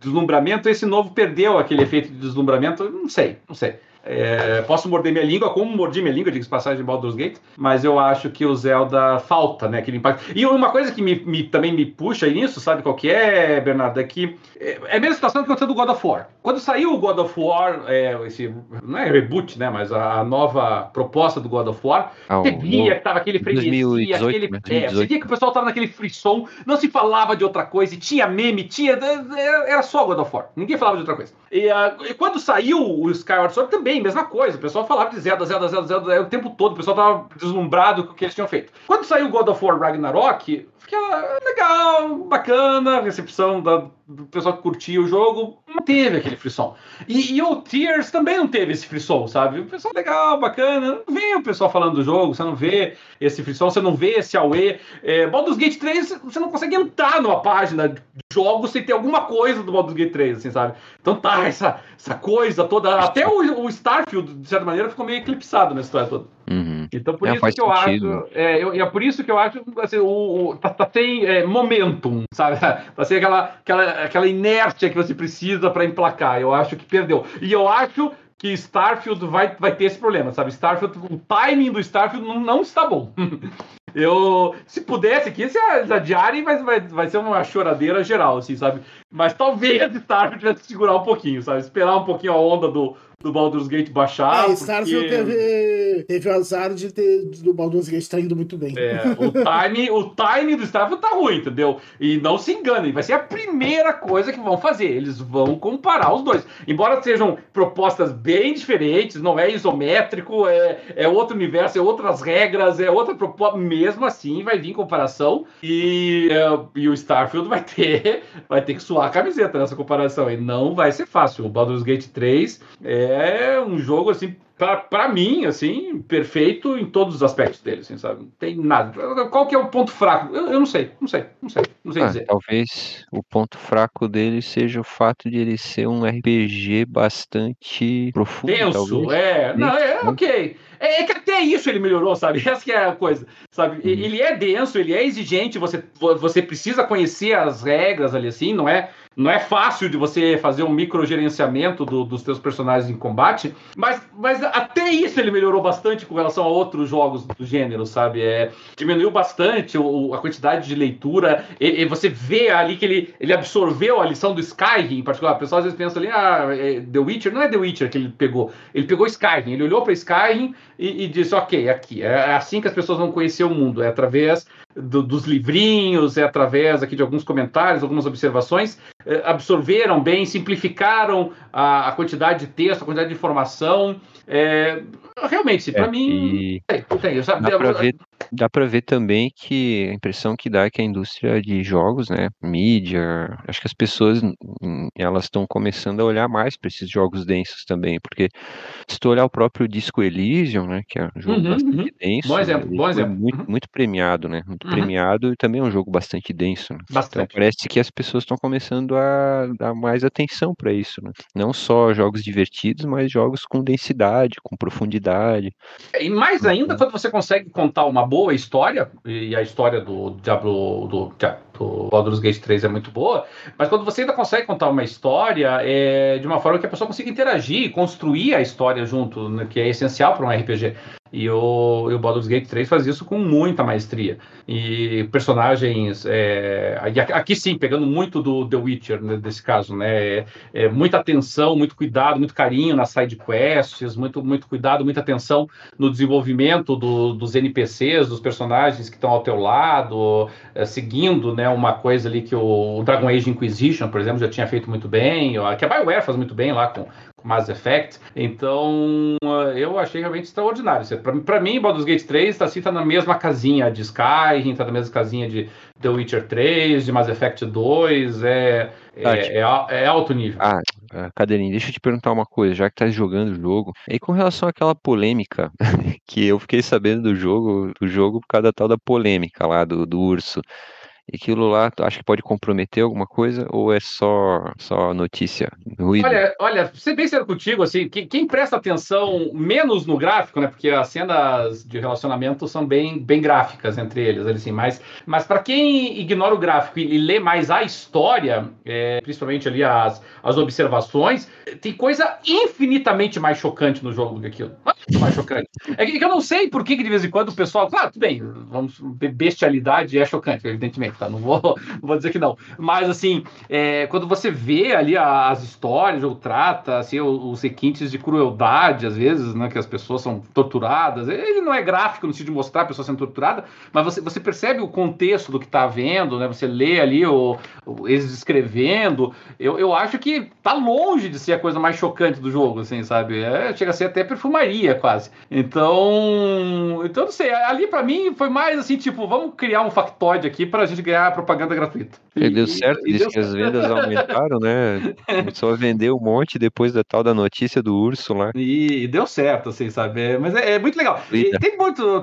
deslumbramento, esse novo perdeu aquele efeito de deslumbramento, não sei, não sei. É, posso morder minha língua, como mordi minha língua, diga passagem de Baldur's Gate, mas eu acho que o Zelda falta, né, aquele impacto. E uma coisa que me, me, também me puxa nisso, sabe qual que é, Bernardo? É que é, é a mesma situação que aconteceu do God of War. Quando saiu o God of War, é, esse, não é reboot, né, mas a, a nova proposta do God of War, ah, você via que tava aquele freguesia, 2018, aquele... Né, 2018. É, você via que o pessoal tava naquele frisson, não se falava de outra coisa, e tinha meme, tinha... Era só God of War, ninguém falava de outra coisa. E, uh, e quando saiu o Skyward Sword também, mesma coisa. O pessoal falava de Zelda, Zelda, Zelda, Zelda, o tempo todo. O pessoal tava deslumbrado com o que eles tinham feito. Quando saiu God of War Ragnarok, fica legal, bacana, a recepção da, do pessoal que curtia o jogo, não teve aquele frisson. E, e, o Tears também não teve esse frisson, sabe? O pessoal legal, bacana, não vê o pessoal falando do jogo, você não vê esse frisson, você não vê esse AUE. É, Baldur's Gate 3, você não consegue entrar numa página de jogos sem ter alguma coisa do Baldur's Gate 3, assim, sabe? Então tá, essa, essa coisa toda, até o, o Starfield, de certa maneira, ficou meio eclipsado nessa história toda. Uhum. Então por é, isso que eu sentido. acho, é, eu, é por isso que eu acho, assim, o, o tá, tá sem é, momentum, sabe? Tá sem aquela, aquela, aquela inércia que você precisa para emplacar. Eu acho que perdeu. E eu acho que Starfield vai, vai ter esse problema, sabe? Starfield, o timing do Starfield não, não está bom. Eu, se pudesse aqui, se adiarem, mas vai, vai ser uma choradeira geral, assim, sabe? Mas talvez Starfield tivesse que segurar um pouquinho, sabe? Esperar um pouquinho a onda do, do Baldur's Gate baixar. É, Starfield porque... teve, teve o azar de ter do Baldur's Gate tá indo muito bem. É, o time, o time do Starfield tá ruim, entendeu? E não se enganem, vai ser a primeira coisa que vão fazer. Eles vão comparar os dois. Embora sejam propostas bem diferentes, não é isométrico, é, é outro universo, é outras regras, é outra proposta. Mesmo assim, vai vir comparação e, é, e o Starfield vai ter, vai ter que suar a camiseta nessa comparação. E não vai ser fácil. O Baldur's Gate 3 é é um jogo assim para mim, assim, perfeito em todos os aspectos dele, assim, sabe? Não tem nada. Qual que é o ponto fraco? Eu, eu não sei, não sei, não sei, não sei ah, dizer. Talvez o ponto fraco dele seja o fato de ele ser um RPG bastante profundo. Denso, talvez. é. Não, é ok. É, é, que até isso ele melhorou, sabe? Essa que é a coisa, sabe? Uhum. Ele é denso, ele é exigente, você, você precisa conhecer as regras ali, assim, não é não é fácil de você fazer um microgerenciamento do, dos seus personagens em combate, mas, mas até isso ele melhorou bastante com relação a outros jogos do gênero, sabe? É, diminuiu bastante o, a quantidade de leitura, e, e, você vê ali que ele, ele absorveu a lição do Skyrim, em particular. O pessoal às vezes pensa ali, ah, é The Witcher, não é The Witcher que ele pegou, ele pegou Skyrim, ele olhou para Skyrim e, e disse, ok, aqui, é assim que as pessoas vão conhecer o mundo, é através do, dos livrinhos, é através aqui de alguns comentários, algumas observações, é, absorveram bem, simplificaram a, a, quantidade de texto, a quantidade de informação. É, realmente, para é, mim, tem, tem, dá para ver, ver também que a impressão que dá é que a indústria de jogos, né, mídia, acho que as pessoas hum, elas estão começando a olhar mais para esses jogos densos também, porque se tu olhar o próprio Disco Elysium, né, que é um jogo uhum, bastante uhum. denso, bom exemplo, bom exemplo. Muito, uhum. muito premiado, né, muito uhum. premiado e também é um jogo bastante denso. Né? Bastante. Então parece que as pessoas estão começando a dar mais atenção para isso, né? Não só jogos divertidos, mas jogos com densidade, com profundidade. E mais ainda quando você consegue contar uma boa história, e a história do Diablo do, do Baldur's Gate 3 é muito boa, mas quando você ainda consegue contar uma história é, de uma forma que a pessoa consiga interagir, construir a história junto, né, que é essencial para um RPG. E o, e o Baldur's Gate 3 faz isso com muita maestria. E personagens. É, aqui sim, pegando muito do The Witcher, né, desse caso, né? É, é, muita atenção, muito cuidado, muito carinho nas side quests, muito, muito cuidado, muita atenção no desenvolvimento do, dos NPCs, dos personagens que estão ao teu lado, é, seguindo né, uma coisa ali que o, Dragon Age Inquisition, por exemplo, já tinha feito muito bem, que a Bioware faz muito bem lá com, Mass Effect. Então, eu achei realmente extraordinário. Para mim, Baldur's Gate 3 está assim, tá na mesma casinha de Skyrim, está na mesma casinha de The Witcher 3, de Mass Effect 2, é, é, é, é alto nível. Ah, ah, Cadeirinho, deixa eu te perguntar uma coisa, já que tá jogando o jogo. E com relação àquela polêmica que eu fiquei sabendo do jogo, do jogo por causa da tal da polêmica lá do, do urso. E aquilo lá, tu acha que pode comprometer alguma coisa ou é só, só notícia, ruído? Olha, olha, ser bem sério contigo, assim, quem, presta atenção menos no gráfico, né, porque as cenas de relacionamento são bem, bem gráficas entre eles, assim, mas, mas para quem ignora o gráfico e, e lê mais a história, é, principalmente ali as, as observações, tem coisa infinitamente mais chocante no jogo do que aquilo. Mais chocante. É que, eu não sei por que, que de vez em quando o pessoal, claro, tudo bem, vamos, bestialidade é chocante, evidentemente tá? Não vou, não vou dizer que não. Mas, assim, é, quando você vê ali as histórias, ou trata, assim, os requintes de crueldade, às vezes, né, que as pessoas são torturadas, ele não é gráfico no sentido de mostrar a pessoa sendo torturada, mas você, você percebe o contexto do que tá vendo, né? Você lê ali o, o, eles descrevendo. Eu, eu acho que tá longe de ser a coisa mais chocante do jogo, assim, sabe? É, chega a ser até perfumaria, quase. Então, então não sei, ali para mim foi mais assim, tipo, vamos criar um factoide aqui pra gente ganhar propaganda gratuita. E, deu certo, e, disse que as vendas aumentaram, né? Começou a vender um monte depois da tal da notícia do urso lá. E, e deu certo, assim, sabe? É, mas é, é, muito legal. E, tem muito.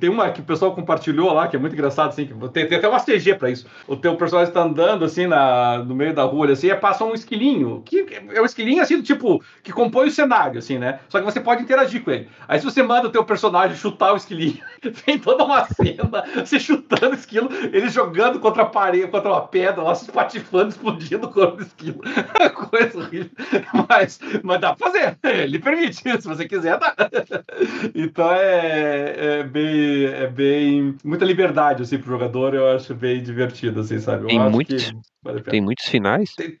Tem uma que o pessoal compartilhou lá, que é muito engraçado, assim, que tem, tem até uma CG pra isso. O teu personagem está andando assim na, no meio da rua, assim, e passa um esquilinho. Que é um esquilinho assim do tipo que compõe o cenário, assim, né? Só que você pode interagir com ele. Aí se você manda o teu personagem chutar o esquilinho, tem toda uma cena, você chutando o esquilo, ele jogando contra a parede, contra uma pedra, lá se espatifando, explodindo o corpo do esquilo. Coisa horrível. Mas, mas dá pra fazer. Ele permite, se você quiser, dá. Então é, é, bem, é bem. Muita liberdade assim, pro jogador, eu acho bem divertido, assim, sabe? Eu tem, muitos, vale tem muitos finais? Tem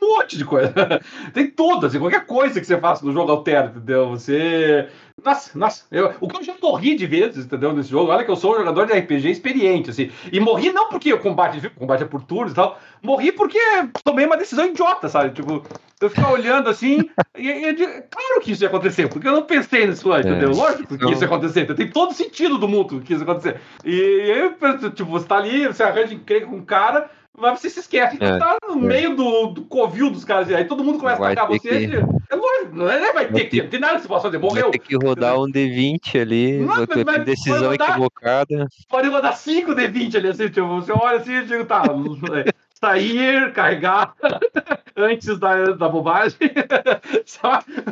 um monte de coisa. tem tudo, assim, qualquer coisa que você faça no jogo altera, entendeu? Você nossa, nossa, eu, o que eu já morri de vezes, entendeu? Nesse jogo, olha que eu sou um jogador de RPG experiente, assim. E morri não porque o combate, o combate é por turnos e tal, morri porque tomei uma decisão idiota, sabe? Tipo, eu ficar olhando assim, e, e, claro que isso ia acontecer, porque eu não pensei nisso antes, é. entendeu? Lógico que isso ia acontecer, tem todo sentido do mundo que isso ia acontecer. E, e aí, tipo, você tá ali, você arranja encrenca com um cara, mas você se esquece que é, tá no é. meio do, do covil dos caras. Aí todo mundo começa vai a atacar você. Que... É lógico, não é, vai ter que. Não tem nada que você possa fazer. Morreu. Vai ter que rodar um D20 ali. Não, mas, decisão rodar, equivocada. Pode rodar 5 D20 ali, assim, tipo, você olha assim e digo, tá. sair, carregar antes da, da bobagem.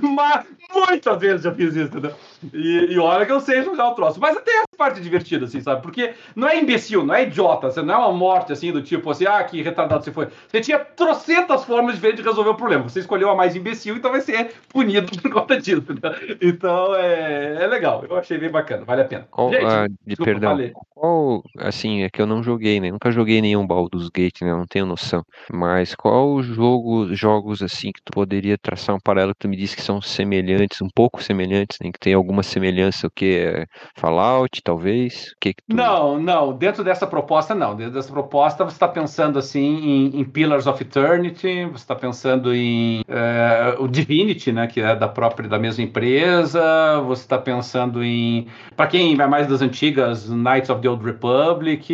Mas muitas vezes já fiz isso, entendeu? E, e olha que eu sei jogar o troço. Mas até essa parte divertida, assim, sabe? Porque não é imbecil, não é idiota, você não é uma morte assim do tipo assim, ah, que retardado você foi. Você tinha trocentas formas diferentes de resolver o problema. Você escolheu a mais imbecil, então vai ser punido por conta disso. Entendeu? Então é, é legal. Eu achei bem bacana, vale a pena. Qual, Gente, ah, de, perdão, qual, assim, é que eu não joguei, né? Nunca joguei nenhum Baldur's Gate, né? Não tenho noção. Mas qual jogo, jogos assim que tu poderia traçar um paralelo que tu me disse que são semelhantes, um pouco semelhantes, né? Que tem alguma semelhança, o que Fallout, talvez? O que, que tu... Não, não. Dentro dessa proposta, não. Dentro dessa proposta, você está pensando assim em, em, Pillars of Eternity, você está pensando em uh, o Divinity, né? Que é da própria da mesma empresa. Você está pensando em, para quem vai mais das antigas, Knights of the Old Republic,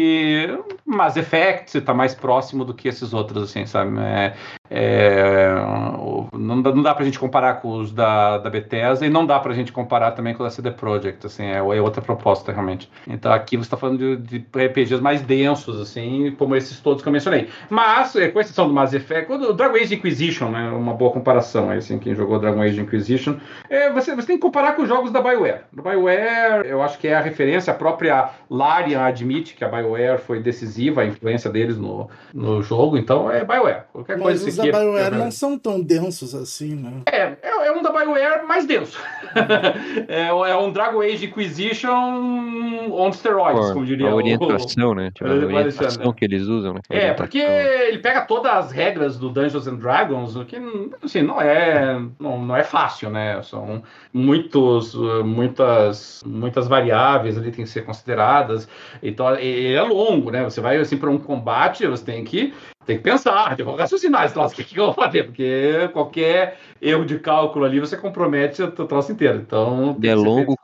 Mass Effect, está mais próximo do do que esses outros, assim, sabe? É, é, não, dá, não dá pra gente comparar com os da, da Bethesda e não dá pra gente comparar também com a CD Projekt, assim, é, é outra proposta, realmente. Então aqui você tá falando de, de, RPGs mais densos, assim, como esses todos que eu mencionei. Mas, é, com exceção do Mass Effect, o Dragon Age Inquisition, né, uma boa comparação, assim, quem jogou Dragon Age Inquisition, é, você, você tem que comparar com os jogos da BioWare. Da BioWare, eu acho que é a referência, a própria Larian admite que a BioWare foi decisiva, a influência deles no, no jogo, então é BioWare. Qualquer Mas coisa os da BioWare não são tão densos assim, né? É, é, é um da BioWare mais denso. é, é, um Dragon Age Inquisition on steroids, como diria a orientação, o... né? Tipo, a orientação que eles usam, né? É, porque ele pega todas as regras do Dungeons and Dragons, o que, assim, não é, não, não é fácil, né? São muitos, muitas, muitas variáveis ali que tem que ser consideradas. Então, ele é longo, né? Você vai, assim, para um combate, você tem que tem que pensar, tem que raciocinar esse troço, o que, que eu vou fazer? Porque qualquer erro de cálculo ali, você compromete o troço inteiro. Então, é longo,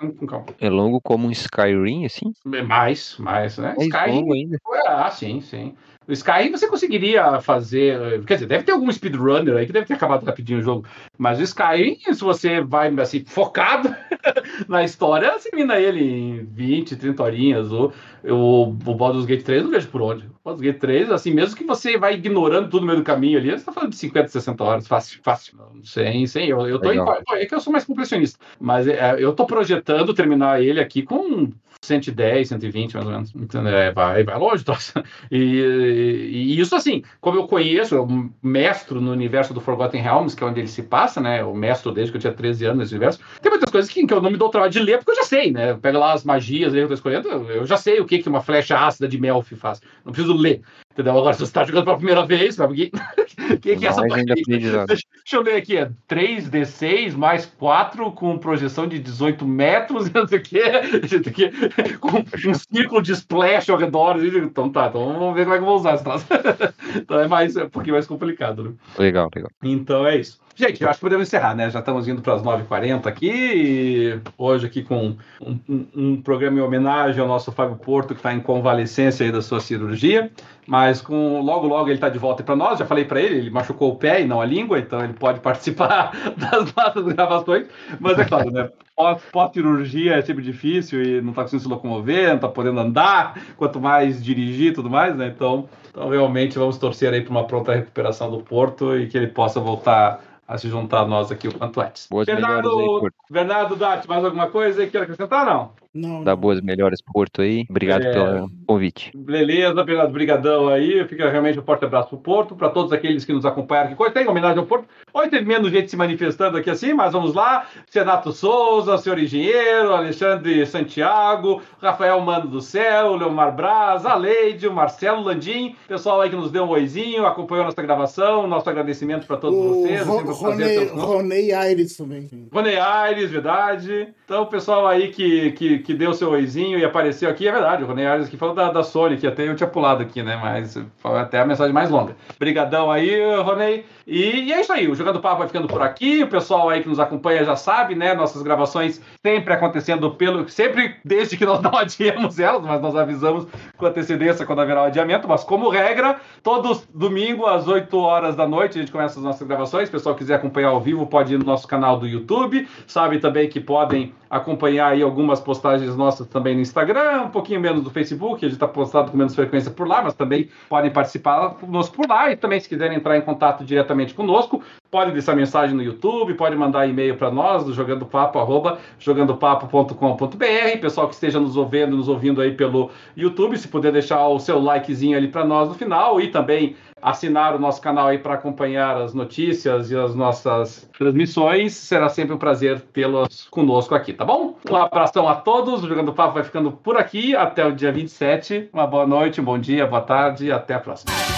é longo como um Skyrim, assim? É mais, mais, né? Mais Skyrim, longo ainda. Ah, sim, sim. O Skyrim você conseguiria fazer. Quer dizer, deve ter algum speedrunner aí que deve ter acabado rapidinho o jogo. Mas o Skyrim, se você vai assim, focado na história, você mina ele em 20, 30 horinhas. Ou, o, o Baldur's Gate 3, não vejo por onde. O Baldur's Gate 3, assim, mesmo que você vai ignorando tudo no meio do caminho ali, você tá falando de 50, 60 horas, fácil, fácil. Sem, sem. Eu, eu tô em, É que eu sou mais completionista. Mas é, eu tô projetando terminar ele aqui com 110, 120, mais ou menos. É, vai, vai longe, troça. E, e, isso, assim, como eu conheço, eu mestro no universo do Forgotten Realms, que é onde ele se passa, né? O mestro desde que eu tinha 13 anos nesse universo. Tem muitas coisas que, que eu não me dou trabalho de ler, porque eu já sei, né? Pega lá as magias aí que eu tô escolhendo, eu já sei o que, que uma flecha ácida de Melfi faz. Não preciso ler. Entendeu? Agora, se você está jogando pela primeira vez, sabe? O que, que é essa partida? Deixa, deixa eu ler aqui, é 3D6 mais 4 com projeção de 18 metros, não sei o quê, com um círculo de splash ao redor. Então tá, então vamos ver como é que eu vou usar esse troço. Então é, mais, é um pouquinho mais complicado, né? Legal, legal. Então é isso. Gente, eu acho que podemos encerrar, né? Já estamos indo para as 9h40 aqui. Hoje aqui com um, um, um, programa em homenagem ao nosso Fábio Porto, que está em convalescência aí da sua cirurgia. Mas com logo, logo ele está de volta para nós. Já falei para ele, ele machucou o pé e não a língua, então ele pode participar das nossas gravações. Mas é claro, né? Pós-cirurgia é sempre difícil e não está conseguindo se locomover, não está podendo andar, quanto mais dirigir e tudo mais, né? Então, então realmente vamos torcer aí para uma pronta recuperação do Porto e que ele possa voltar a se juntar a nós aqui o quanto antes. Boas Bernardo, aí. Bernardo Dati, mais alguma coisa aí que quer acrescentar? Não. Não, Dá não. boas melhoras Porto aí. Obrigado É. pelo convite. Beleza, Bernardo, brigadão aí. Fica realmente um forte abraço pro Porto, para todos aqueles que nos acompanharam aqui. Hoje tem homenagem ao Porto. Hoje teve menos gente se manifestando aqui assim, mas vamos lá. Senato Souza, senhor engenheiro, Alexandre Santiago, Rafael Mano do Céu, Leomar Braz, a Leide, o Marcelo Landim, pessoal aí que nos deu um oizinho, acompanhou nossa gravação. Nosso agradecimento para todos O vocês. Ro- Ronei. Ronei Aires também. Rony Aires, verdade. Então, o pessoal aí que, que, que deu seu oizinho e apareceu aqui, é verdade. O Rony Aires que falou da, da Sony, que até eu tinha pulado aqui, né? Mas foi até a mensagem mais longa. Brigadão aí, Ronei. E, e é isso aí, o Jogando Papo vai ficando por aqui. O pessoal aí que nos acompanha já sabe, né? Nossas gravações sempre acontecendo pelo. Sempre desde que nós não adiamos elas, mas nós avisamos com antecedência quando haverá o adiamento. Mas como regra, todos domingo às 8 horas da noite a gente começa as nossas gravações. O pessoal quiser acompanhar ao vivo, pode ir no nosso canal do YouTube. Sabe também que podem acompanhar aí algumas postagens nossas também no Instagram, um pouquinho menos do Facebook, a gente está postado com menos frequência por lá, mas também podem participar conosco por lá. E também, se quiserem entrar em contato diretamente conosco, pode deixar mensagem no YouTube, pode mandar e-mail para nós, do jogandopapo, arroba jogandopapo.com.br. Pessoal que esteja nos ouvindo, nos ouvindo aí pelo YouTube, se puder deixar o seu likezinho ali para nós no final e também assinar o nosso canal aí para acompanhar as notícias e as nossas transmissões. Será sempre um prazer tê-los conosco aqui, tá bom? Um abração a todos. O Jogando Papo vai ficando por aqui. Até o dia 27. Uma boa noite, um bom dia, boa tarde e até a próxima.